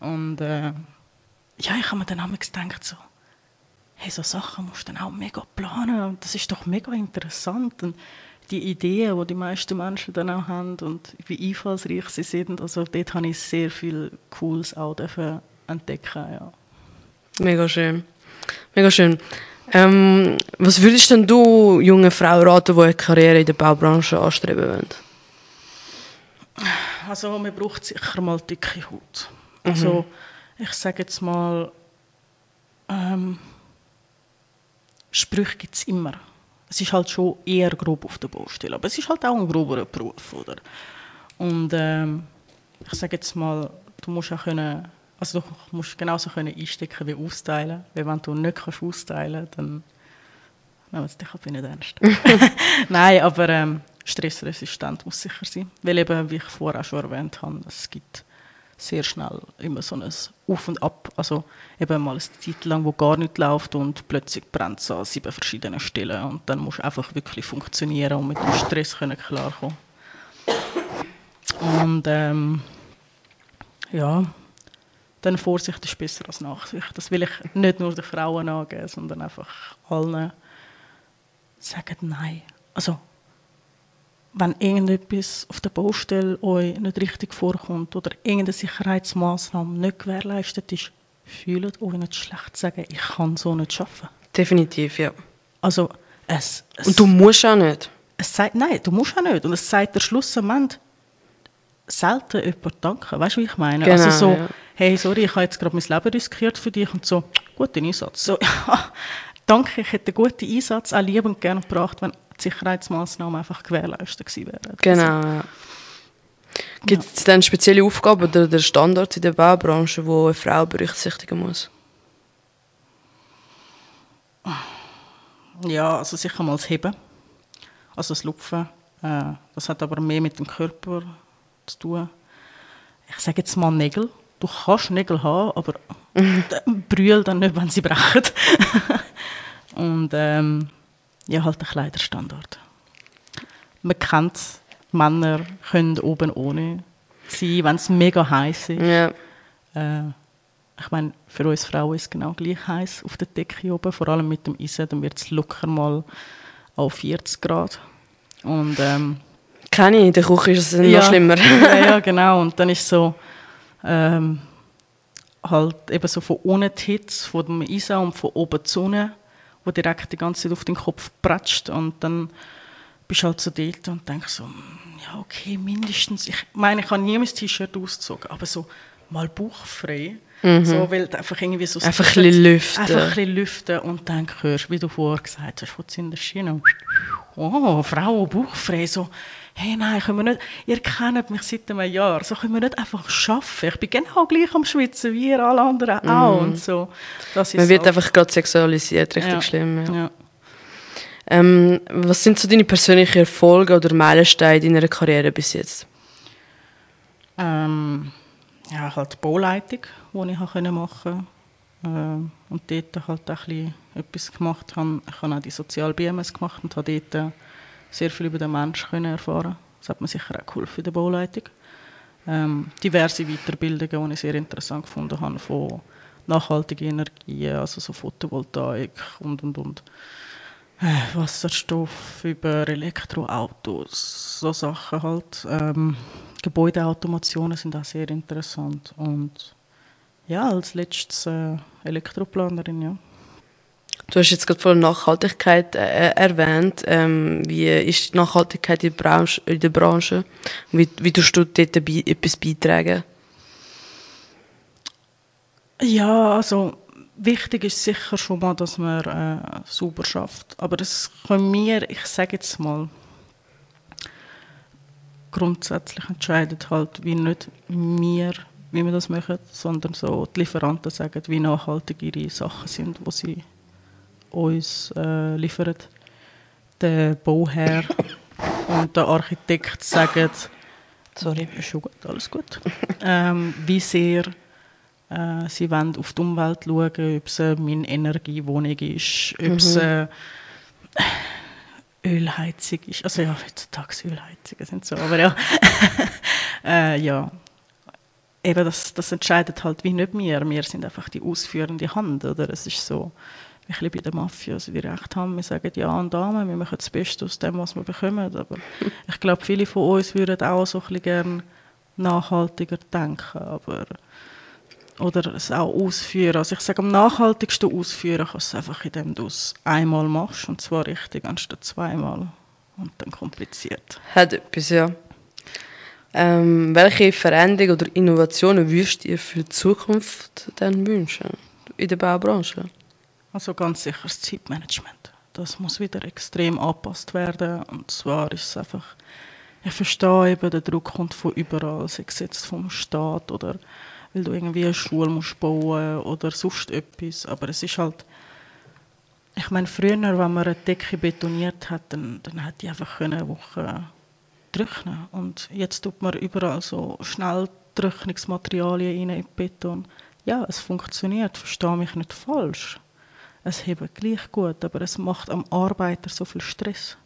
Und äh, ja, ich habe mir dann damals gedacht, so, hey, so Sachen musst du dann auch mega planen. Und das ist doch mega interessant. Und die Ideen, die die meisten Menschen dann auch haben und wie einfallsreich sie sind, also dort habe ich sehr viel Cooles auch entdecken. Ja. Mega schön. Mega schön. Ähm, was würdest denn du jungen Frauen raten, die eine Karriere in der Baubranche anstreben wollen? Also man braucht sicher mal dicke Haut. Also ich sage jetzt mal, ähm, Sprüche gibt es immer. Es ist halt schon eher grob auf der Baustelle, aber es ist halt auch ein groberer Beruf, oder? Und ähm, ich sage jetzt mal, du musst auch können, also du musst genauso können einstecken wie austeilen. Weil wenn du nicht kannst austeilen, dann nehmen wir es dich halt nicht ernst. Nein, aber ähm, stressresistent muss sicher sein. Weil eben, wie ich vorher auch schon erwähnt habe, es gibt sehr schnell immer so ein Auf und Ab. Also eben mal eine Zeit lang, wo gar nicht läuft und plötzlich brennt es an sieben verschiedenen Stellen. Und dann musst du einfach wirklich funktionieren und mit dem Stress können klarkommen. Und ähm, ja, dann Vorsicht ist besser als Nachsicht. Das will ich nicht nur den Frauen angeben, sondern einfach allen sagen Nein. Also, wenn irgendetwas auf der Baustelle euch nicht richtig vorkommt oder irgendeine Sicherheitsmaßnahme nicht gewährleistet ist, fühlt euch nicht schlecht zu sagen, ich kann so nicht schaffen. Definitiv, ja. Also, es, es, Und du musst auch nicht. es sagt, nein, du musst auch nicht. Und es sagt der Schlussmoment selten jemand danken. Weißt du, wie ich meine? Genau, also so, ja. hey, sorry, ich habe jetzt gerade mein Leben riskiert für dich und so, guten Einsatz. So, danke, ich hätte einen guten Einsatz auch lieb und gerne gebracht, wenn die Sicherheitsmaßnahmen einfach gewährleistet gewesen wären. Genau, ja. Gibt es dann spezielle Aufgaben oder der Standards in der Baubranche, die eine Frau berücksichtigen muss? Ja, also sicher mal das Heben, also das Lupfen. Äh, das hat aber mehr mit dem Körper zu tun. Ich sage jetzt mal Nägel. Du kannst Nägel haben, aber brüll dann nicht, wenn sie brechen. Und ähm, ja, halt der Kleiderstandard. Man kennt es, Männer können oben ohne sein, wenn es mega heiß ist. Ja, Äh, ich meine, für uns Frauen ist es genau gleich heiß auf der Decke oben, vor allem mit dem Eisen, dann wird es locker mal auch 40 Grad. Und ähm, Kenne ich, in der Küche ist es Ja. noch schlimmer. ja, ja, genau. Und dann ist so ähm, halt eben so von unten die Hitze, von dem Eisen und von oben die Sonne, wo direkt die ganze Zeit auf den Kopf pratscht. Und dann bist du halt so dort und denkst so, hm, ja okay, mindestens, ich meine, ich habe nie mein T-Shirt ausgezogen, aber so mal bauchfrei. So, weil einfach irgendwie so... Mhm. Einfach ein bisschen lüften. Einfach ein bisschen lüften und dann hörst, wie du vorher gesagt hast, von in der Schiene. Oh, Frau, bauchfrei. So, hey, nein, können wir nicht, ihr kennt mich seit einem Jahr, so können wir nicht einfach arbeiten. Ich bin genau gleich am Schwitzen wie ihr alle anderen auch. Und so. Das ist Mhm. Man wird einfach gerade sexualisiert, richtig Ja, schlimm. Ja. Ja. Ähm, was sind so deine persönlichen Erfolge oder Meilensteine in deiner Karriere bis jetzt? Ähm, ja, halt die Bauleitung, die ich machen konnte. Ähm, und dort halt auch ein bisschen etwas gemacht habe. Ich habe auch die Sozial-BMS gemacht und habe dort sehr viel über den Menschen können erfahren Das hat mir sicher auch geholfen in der Bauleitung. Ähm, diverse Weiterbildungen, die ich sehr interessant gefunden habe, von nachhaltigen Energien, also so Photovoltaik und, und, und. Äh, Wasserstoff über Elektroautos, so Sachen halt. Ähm, Gebäudeautomationen sind auch sehr interessant. Und ja, als letztes äh, Elektroplanerin, ja. Du hast jetzt gerade von Nachhaltigkeit äh, erwähnt. Ähm, wie ist die Nachhaltigkeit in der Branche? In der Branche? Wie, wie tust du dort etwas beitragen? Ja, also wichtig ist sicher schon mal, dass man äh, sauber schafft. Aber das können wir, ich sage jetzt mal, grundsätzlich entscheidet halt, wie nicht wir, wie wir das machen, sondern so die Lieferanten sagen, wie nachhaltig ihre Sachen sind, die sie uns äh, liefern. Der Bauherr und der Architekt sagen, Sorry. ist schon gut, alles gut. ähm, wie sehr äh, sie wollen auf die Umwelt schauen, ob es eine Minenergiewohnung ist, ob es äh, Ölheizung ist. Also ja, heutzutage Ölheizungen sind so, aber ja. äh, ja. Eben, das, das entscheidet halt wie nicht wir. Wir sind einfach die ausführende Hand, oder? Es ist so, bisschen bei der Mafia, also die Recht haben, wir sagen ja und Amen, wir machen das Beste aus dem, was wir bekommen, aber ich glaube, viele von uns würden auch so ein bisschen gerne nachhaltiger denken, aber oder es auch ausführen. Also ich sage, am nachhaltigsten ausführen kannst du es einfach, indem du es einmal machst, und zwar richtig, anstatt zweimal. Und dann kompliziert. Hat etwas, ja. Ähm, welche Veränderungen oder Innovationen würdest du dir für die Zukunft dann wünschen? In der Baubranche? Also ganz sicher das Zeitmanagement. Das muss wieder extrem angepasst werden. Und zwar ist es einfach, ich verstehe eben, der Druck kommt von überall, sei es jetzt vom Staat oder weil du irgendwie eine Schule musst bauen oder sonst etwas. Aber es ist halt, ich meine, früher, wenn man eine Decke betoniert hat, dann, dann hat die einfach eine Woche trocknen. Und jetzt tut man überall so schnell Trocknungsmaterialien rein in den Beton. Ja, es funktioniert, verstehe mich nicht falsch. Es hebt gleich gut, aber es macht am Arbeiter so viel Stress.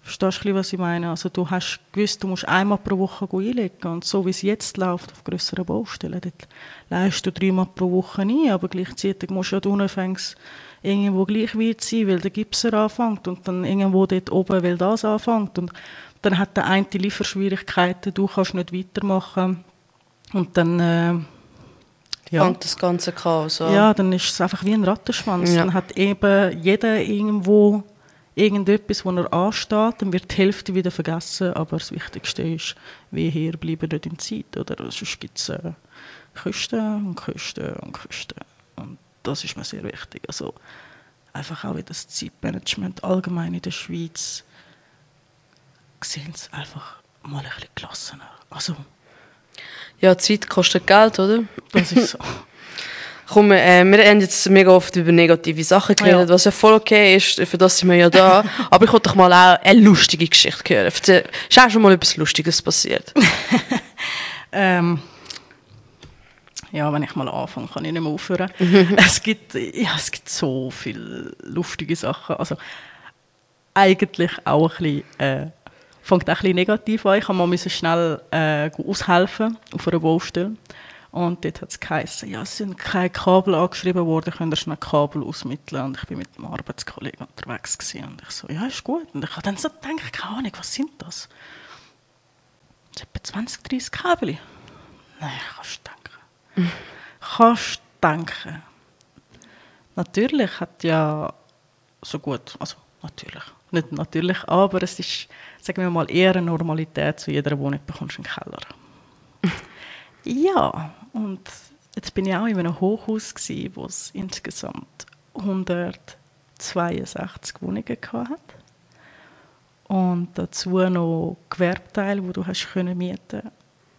Verstehst du, was ich meine? Also du hast gewusst, du musst einmal pro Woche einlegen und so wie es jetzt läuft auf grösseren Baustellen, dort leistest du dreimal pro Woche ein, aber gleichzeitig musst du ja unanfangs irgendwo gleich weit sein, weil der Gipser anfängt und dann irgendwo dort oben, weil das anfängt und dann hat der eine die Lieferschwierigkeiten, du kannst nicht weitermachen und dann äh, ja. Fängt das ganze Chaos an. Ja, dann ist es einfach wie ein Rattenschwanz. Ja. Dann hat eben jeder irgendwo irgendetwas, wo er ansteht, dann wird die Hälfte wieder vergessen, aber das Wichtigste ist, wie hier bleiben nicht in Zeit, oder? Sonst gibt es äh, Kosten und Kosten und Kosten. Und das ist mir sehr wichtig. Also einfach auch wieder das Zeitmanagement allgemein in der Schweiz sehen es einfach mal ein bisschen gelassener. Also, ja, Zeit kostet Geld, oder? das ist so. Komm, äh, wir haben jetzt mega oft über negative Sachen geredet, Ja. was ja voll okay ist, für das sind wir ja da. Aber ich wollte doch mal auch eine lustige Geschichte hören. Erzähl- Ist auch schon mal etwas Lustiges passiert? Ähm, ja, wenn ich mal anfange, kann ich nicht mehr aufhören. es, gibt, ja, es gibt so viele lustige Sachen. Also eigentlich auch ein bisschen, äh, fängt auch ein bisschen negativ an. Ich musste mal schnell äh, aushelfen auf einer Baustelle. Und dort hat es geheißen, ja, es sind keine Kabel angeschrieben worden, könnt ihr schnell Kabel ausmitteln. Und ich bin mit einem Arbeitskollegen unterwegs gewesen. Und ich so, ja, ist gut. Und ich habe dann so gedacht, keine Ahnung, was sind das? Sind etwa 20, 30 Kabel. Nein, kannst du denken. Kannst du denken. Natürlich hat ja so gut, also natürlich, nicht natürlich, aber es ist, sagen wir mal, eher eine Normalität zu jeder Wohnung bekommst du einen Keller. ja, und jetzt bin ich auch in einem Hochhaus gewesen, wo es insgesamt 162 Wohnungen hatte. Und dazu noch Gewerbteile, wo du hast können mieten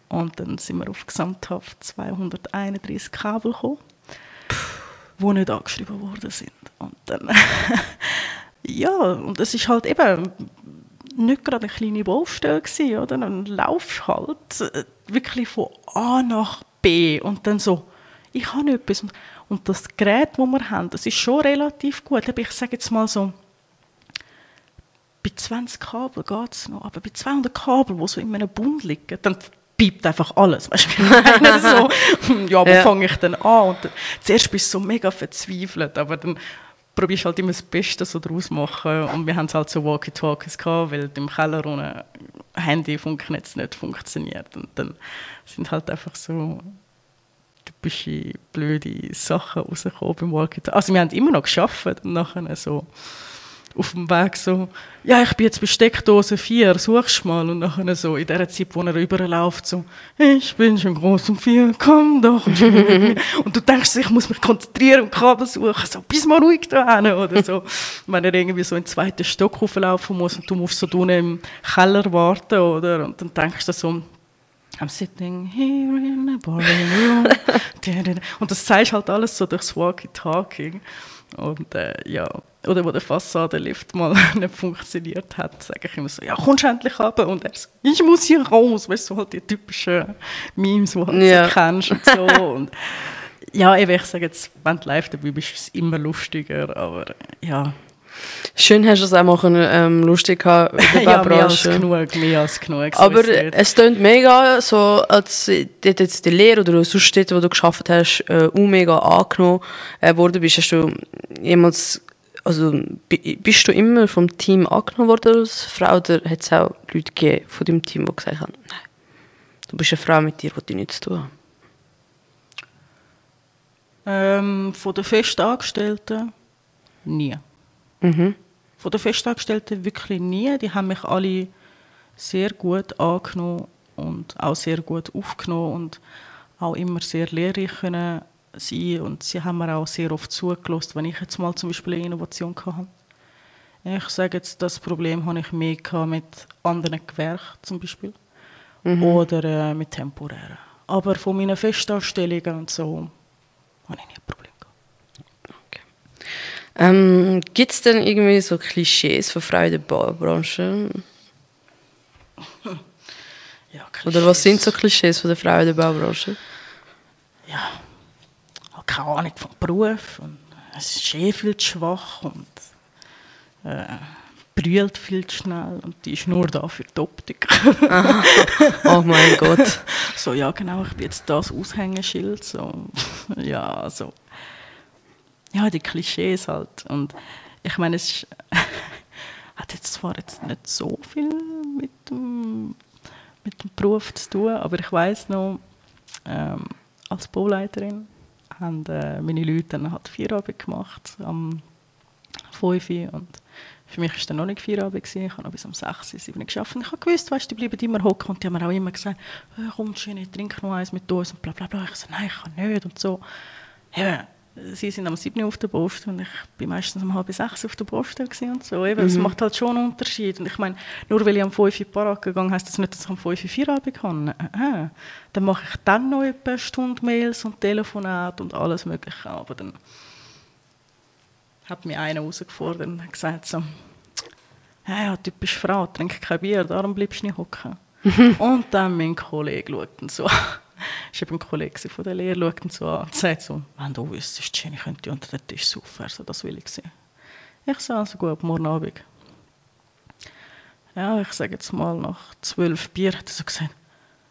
Und dann sind wir auf gesamthaft 231 Kabel gekommen, die nicht angeschrieben worden sind. Und dann, ja, und es ist halt eben nicht gerade eine kleine Baustelle gewesen, oder? Dann laufst halt äh, wirklich von A nach B und dann so, ich habe etwas. Und, und das Gerät, das wir haben, das ist schon relativ gut. Aber ich sage jetzt mal so, bei 20 Kabel geht es noch, aber bei 200 Kabel, die so in einem Bund liegen, dann piept einfach alles. Weißt du, so, ja, wo ja. fange ich denn an? Und dann, zuerst bist du so mega verzweifelt, aber dann probierst halt immer das Beste so draus machen. Und wir haben halt so Walkie-Talkies gehabt, weil im Keller ohne Handyfunknetz nicht funktioniert. Und dann sind halt einfach so typische blöde Sachen rausgekommen beim Walkie-Talkie. Also wir haben immer noch geschafft und nachher so auf dem Weg so, ja, ich bin jetzt bei Steckdose 4, suchst mal. Und nachher so, in der Zeit, wo er rüberläuft, so, ich bin schon groß um 4, komm doch. und du denkst, ich muss mich konzentrieren und Kabel suchen, so, bis mal ruhig da hin, oder so. Wenn er irgendwie so in den zweiten Stock hochlaufen muss und du musst so unten im Keller warten, oder? Und dann denkst du so, I'm sitting here in a boring room. und das zeigst halt alles so durchs Walkie-Talkie. Und äh, ja, oder wo der Fassadenlift mal nicht funktioniert hat, sage ich immer so, ja, kommst du endlich runter? Und er so, ich muss hier raus. Weißt du, so halt die typischen Memes, die du halt ja. so kennst und so. und ja, ich sage jetzt, wenn du live dabei bist, ist es immer lustiger, aber ja. Schön hast du es auch mal ähm, lustig gehabt ja, mehr als genug, mehr als genug. So aber es klingt mega so, als dort jetzt die Lehre oder sonst dort, wo du geschafft hast, äh, mega angenommen äh, worden bist. Hast du jemals also bist du immer vom Team angenommen worden als Frau oder hat es auch Leute gegeben von deinem Team, die gesagt haben, nein, du bist eine Frau mit dir, die nichts zu tun ähm, Von den Festangestellten nie. Mhm. Von den Festangestellten wirklich nie. Die haben mich alle sehr gut angenommen und auch sehr gut aufgenommen und auch immer sehr lehrreich können sein und sie haben mir auch sehr oft zugelassen, wenn ich jetzt mal zum Beispiel eine Innovation hatte. Ich sage jetzt, das Problem habe ich mehr mit anderen Gewerken zum Beispiel mhm. oder äh, mit temporären. Aber von meinen Festanstellungen und so habe ich nie ein Problem gehabt. Okay. Ähm, Gibt es denn irgendwie so Klischees von Frauen in der Baubranche? ja, Oder was sind so Klischees von der Frauen in der Baubranche? Ja, keine Ahnung vom Beruf und es ist eh viel zu schwach und äh, brüllt viel zu schnell und die ist nur da für die Optik. oh mein Gott. So, ja genau, ich bin jetzt das Aushängeschild. So, ja, so. Ja, die Klischees halt. Und ich meine, es hat jetzt zwar jetzt nicht so viel mit dem, mit dem Beruf zu tun, aber ich weiß noch, ähm, als Bauleiterin haben äh, meine Leute dann halt Feierabend gemacht am 5 und für mich war es dann noch nicht Feierabend. Ich habe noch bis um 6, 7 geschafft. ich habe gewusst, weißt, die bleiben immer hocken und die haben mir auch immer gesagt, oh, komm schön, trink noch eins mit uns und bla bla bla. Ich so, nein, ich kann nicht und so. Ja, sie sind am 7 auf der Post und ich bin meistens um halb sechs auf der Post und so. Eben, mhm. Das macht halt schon einen Unterschied. Und ich meine, nur weil ich am 5 in Parat gegangen heisst das nicht, dass ich am 5 Uhr Feierabend kann. Äh. Dann mache ich dann noch etwa eine Stunde Mails und Telefonate und alles mögliche. Aber dann hat mich einer herausgefordert und gesagt so, ja, ja, typisch Frau, trink kein Bier, darum bleibst du nicht hocken. und dann mein Kollege schaut und so ist eben ein Kollege von der Lehre, schaut ihn so an und sagt so, wenn du wüsstest, Jenny könnte unter den Tisch saufen, also das will ich sehen. Ich sage, also gut, morgen Abend. Ja, ich sage jetzt mal, nach zwölf Bier hat er so gesagt,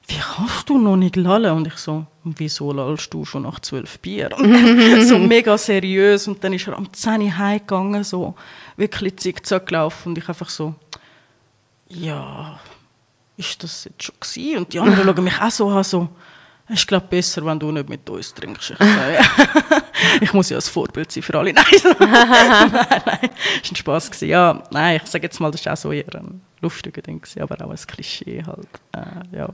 wie kannst du noch nicht lallen? Und ich so, wieso lallst du schon nach zwölf Bier? so mega seriös. Und dann ist er am 10 Uhr heimgegangen, so wirklich zickzack gelaufen. Und ich einfach so, ja, ist das jetzt schon gewesen? Und die anderen schauen mich auch so an, so, es ist, glaube besser, wenn du nicht mit uns trinkst. Ich, sage, ich muss ja als Vorbild sein für alle. Nein, nein, nein, ist ein Spaß gewesen. Ja, nein, ich sage jetzt mal, das war auch so eher ein lustiger Ding gewesen, aber auch ein Klischee halt. Äh, ja.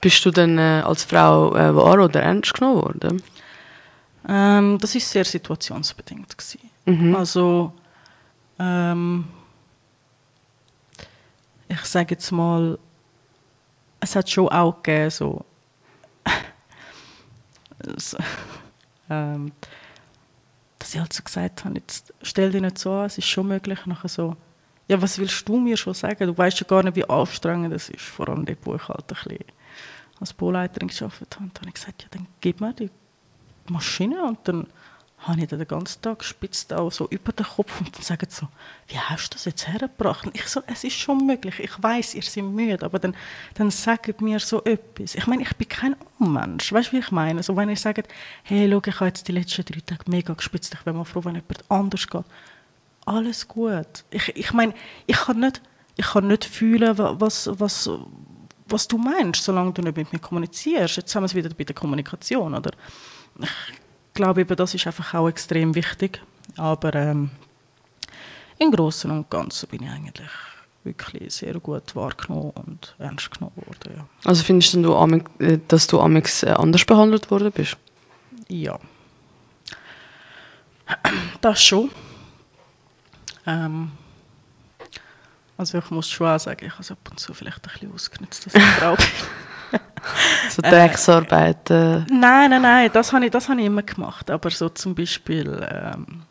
Bist du denn äh, als Frau äh, wahr oder ernst genommen worden? Ähm, das ist sehr situationsbedingt gewesen. Mhm. Also ähm, ich sage jetzt mal, es hat schon auch gegeben, so so, ähm, dass ich halt so gesagt habe, jetzt stell dich nicht so an, es ist schon möglich. Nachher so, ja, was willst du mir schon sagen? Du weißt ja gar nicht, wie anstrengend das ist, vor allem dort, wo ich halt ein bisschen als Bauleiterin gearbeitet habe. Und dann habe ich gesagt, ja, dann gib mir die Maschine und dann habe ich dann den ganzen Tag gespitzt auch so über den Kopf und dann sagen so, wie hast du das jetzt hergebracht? Ich so, es ist schon möglich, ich weiß, ihr seid müde, aber dann, dann sagt mir so etwas. Ich meine, ich bin kein Unmensch, weißt du, wie ich meine? So, wenn ihr sagt, hey, schau, ich habe jetzt die letzten drei Tage mega gespitzt, ich wäre mal froh, wenn jemand anders geht. Alles gut. Ich, ich meine, ich kann nicht, ich kann nicht fühlen, was, was, was du meinst, solange du nicht mit mir kommunizierst. Jetzt haben wir es wieder bei der Kommunikation, oder? Ich, glaube, eben, das ist einfach auch extrem wichtig. Aber ähm, im Großen und Ganzen bin ich eigentlich wirklich sehr gut wahrgenommen und ernst genommen worden. Ja. Also findest du, äh, dass du amix äh, anders behandelt worden bist? Ja. Das schon. Ähm, also ich muss schon auch sagen, ich habe es ab und zu vielleicht ein bisschen ausgenutzt, dass ich Frau bin. So Drecksarbeit? Äh. Nein, nein, nein, das habe ich, das ich immer gemacht. Aber so zum Beispiel, ähm,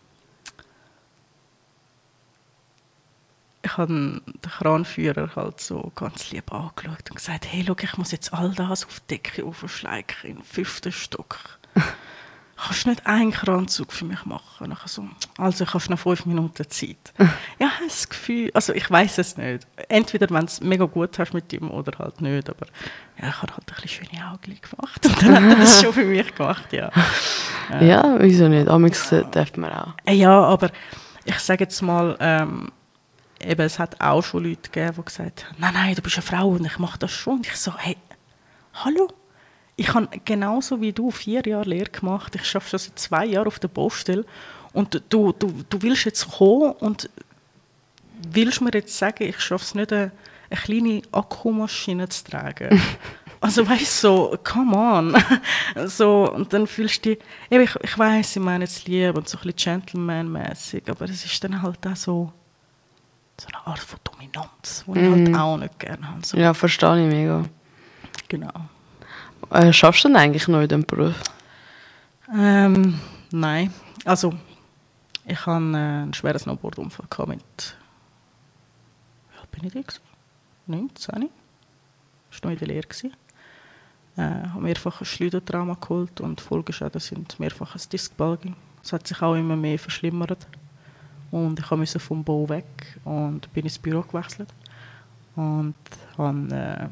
ich habe den Kranführer halt so ganz lieb angeschaut und gesagt, hey, schau, ich muss jetzt all das auf die Decke aufschleichen, im fünften Stock kannst du nicht einen Kranzug für mich machen? Nachher so, also ich habe noch fünf Minuten Zeit. ja, das Gefühl, also ich weiß es nicht. Entweder, wenn du es mega gut hast mit ihm oder halt nicht, aber ja, ich habe halt ein bisschen schöne Augen gemacht und dann hat er das schon für mich gemacht, ja. Äh, ja, wieso nicht? Amix ja. darf man auch. Ja, aber ich sage jetzt mal, ähm, eben, es hat auch schon Leute gegeben, die gesagt haben, nein, nein, du bist eine Frau und ich mache das schon. Und ich so, hey, hallo? Ich habe genauso wie du vier Jahre Lehre gemacht. Ich arbeite schon seit zwei Jahren auf der Baustelle. Und du, du, du willst jetzt kommen und willst mir jetzt sagen, ich schaffe es nicht, eine, eine kleine Akkumaschine zu tragen. also weißt du, so, come on. so, und dann fühlst du dich, ich, ich weiß, ich meine es lieb und so ein bisschen Gentleman-mäßig, aber es ist dann halt auch so, so eine Art von Dominanz, die ich halt mhm. auch nicht gerne habe. So. Ja, verstehe ich mega. Genau. Äh, schaffst du denn eigentlich noch in diesem Beruf? Ähm, nein. Also, ich hatte einen schweren Snowboard-Unfall mit. Wie alt bin ich da? 19? Das war noch in der Lehre. Ich äh, habe mehrfach ein Schleudertrauma geholt und Folgeschäden sind mehrfach ein Diskbalging. Es hat sich auch immer mehr verschlimmert. Und ich musste vom Bau weg und bin ins Büro gewechselt. Und habe äh,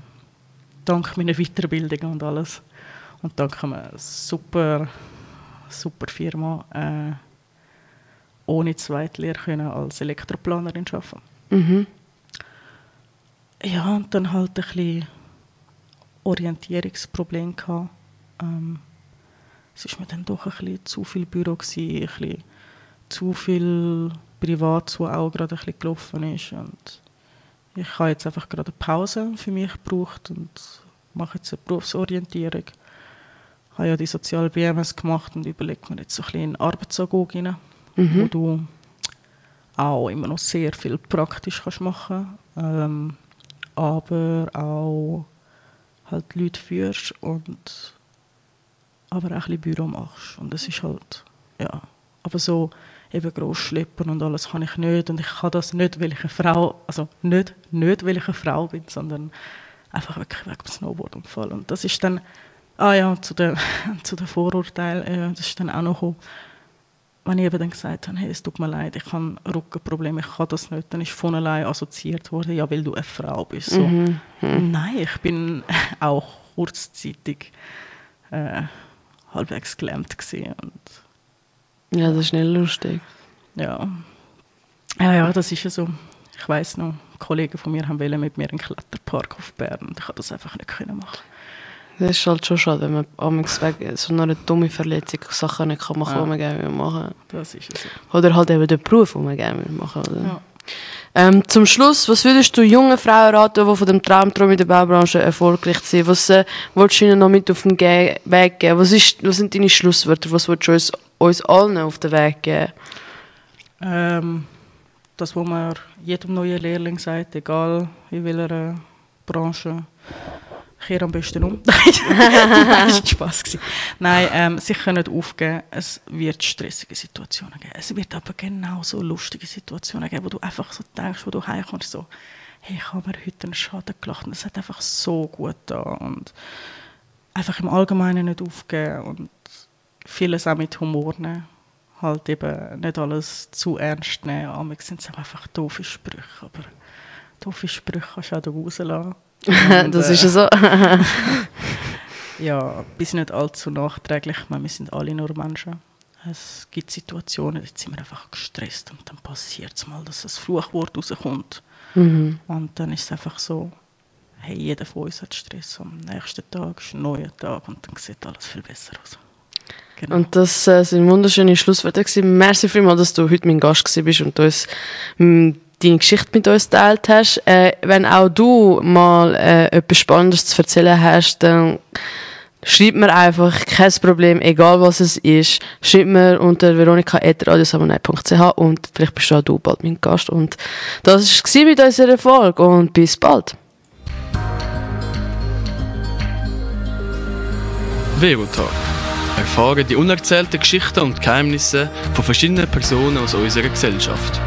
dank meiner Weiterbildung und alles. Und dank einer super, super Firma äh, ohne Zweitlehre können als Elektroplanerin arbeiten. Mhm. Ja, und dann halt ein bisschen Orientierungsproblem gehabt. Ähm, es war mir dann doch ein bisschen zu viel Büro, gewesen, ein bisschen zu viel Privat, was auch gerade ein bisschen gelaufen ist. Und ich habe jetzt einfach gerade eine Pause für mich gebraucht und mache jetzt eine Berufsorientierung. Ich habe ja die soziale BMS gemacht und überlege mir jetzt so ein bisschen in Arbeitsagog rein, mhm. wo du auch immer noch sehr viel praktisch kannst machen ähm, aber auch halt Leute führst und aber auch ein bisschen Büro machst. Und das ist halt, ja, aber so eben gross schleppen und alles kann ich nicht. Und ich kann das nicht, weil ich eine Frau, also nicht, nicht weil ich eine Frau bin, sondern einfach wirklich wegen dem Snowboardunfall. Und das ist dann, ah ja, zu den, zu den Vorurteilen, äh, das ist dann auch noch gekommen, wenn ich eben dann gesagt habe, hey, es tut mir leid, ich habe Rückenprobleme, ich kann das nicht, dann ist von allein assoziiert worden, ja, weil du eine Frau bist. So, mhm. Mhm. Nein, ich bin auch kurzzeitig äh, halbwegs gelähmt gewesen und Ja, das ist nicht lustig. ja. Ja, ja, das ist ja so. Ich weiß noch, Kollegen von mir haben mit mir einen Kletterpark auf Bern und ich konnte das einfach nicht können machen. Das ist halt schon schade, wenn man amigs wegen so einer dummen Verletzung Sachen nicht kann machen Ja. kann, die man gerne machen will. Das ist ja so. Oder halt eben den Beruf, den man gerne machen will. Ja. Ähm, zum Schluss, was würdest du jungen Frauen raten, die von dem Traumtraum in der Baubranche erfolgreich sind? Was äh, willst du ihnen noch mit auf den Ge Weg geben? Was, ist, was sind deine Schlusswörter? Was willst du uns, uns allen auf den Weg geben? Ähm, das, was man jedem neuen Lehrling sagt, egal in welcher Branche, kehr am besten um. Das war Spass. gewesen. Nein, ähm, sich können nicht aufgeben. Es wird stressige Situationen geben. Es wird aber genauso lustige Situationen geben, wo du einfach so denkst, wo du heimkommst, so, hey, ich habe mir heute einen Schaden gelacht und es hat einfach so gut da und einfach im Allgemeinen nicht aufgeben und vieles auch mit Humor nehmen. Halt eben nicht alles zu ernst nehmen. Amig sind es einfach doofe Sprüche, aber doofe Sprüche kannst du auch rauslassen. Und, das ist ja so. ja, bis nicht allzu nachträglich. Ich meine, wir sind alle nur Menschen. Es gibt Situationen, da sind wir einfach gestresst und dann passiert es mal, dass das Fluchwort rauskommt. mhm. Und dann ist es einfach so, hey, jeder von uns hat Stress. Am nächsten Tag ist ein neuer Tag und dann sieht alles viel besser aus. Genau. Und das äh, sind wunderschöne Schlussworte. gewesen. Merci vielmals, dass du heute mein Gast bist und uns m, deine Geschichte mit uns geteilt hast. Äh, wenn auch du mal äh, etwas Spannendes zu erzählen hast, dann schreib mir einfach, kein Problem, egal was es ist. Schreib mir unter veronika.radiosamonei.ch und vielleicht bist auch du bald mein Gast. Und das war mit unserer Folge und bis bald. Verotag. Erfahre die unerzählten Geschichten und Geheimnisse von verschiedenen Personen aus unserer Gesellschaft.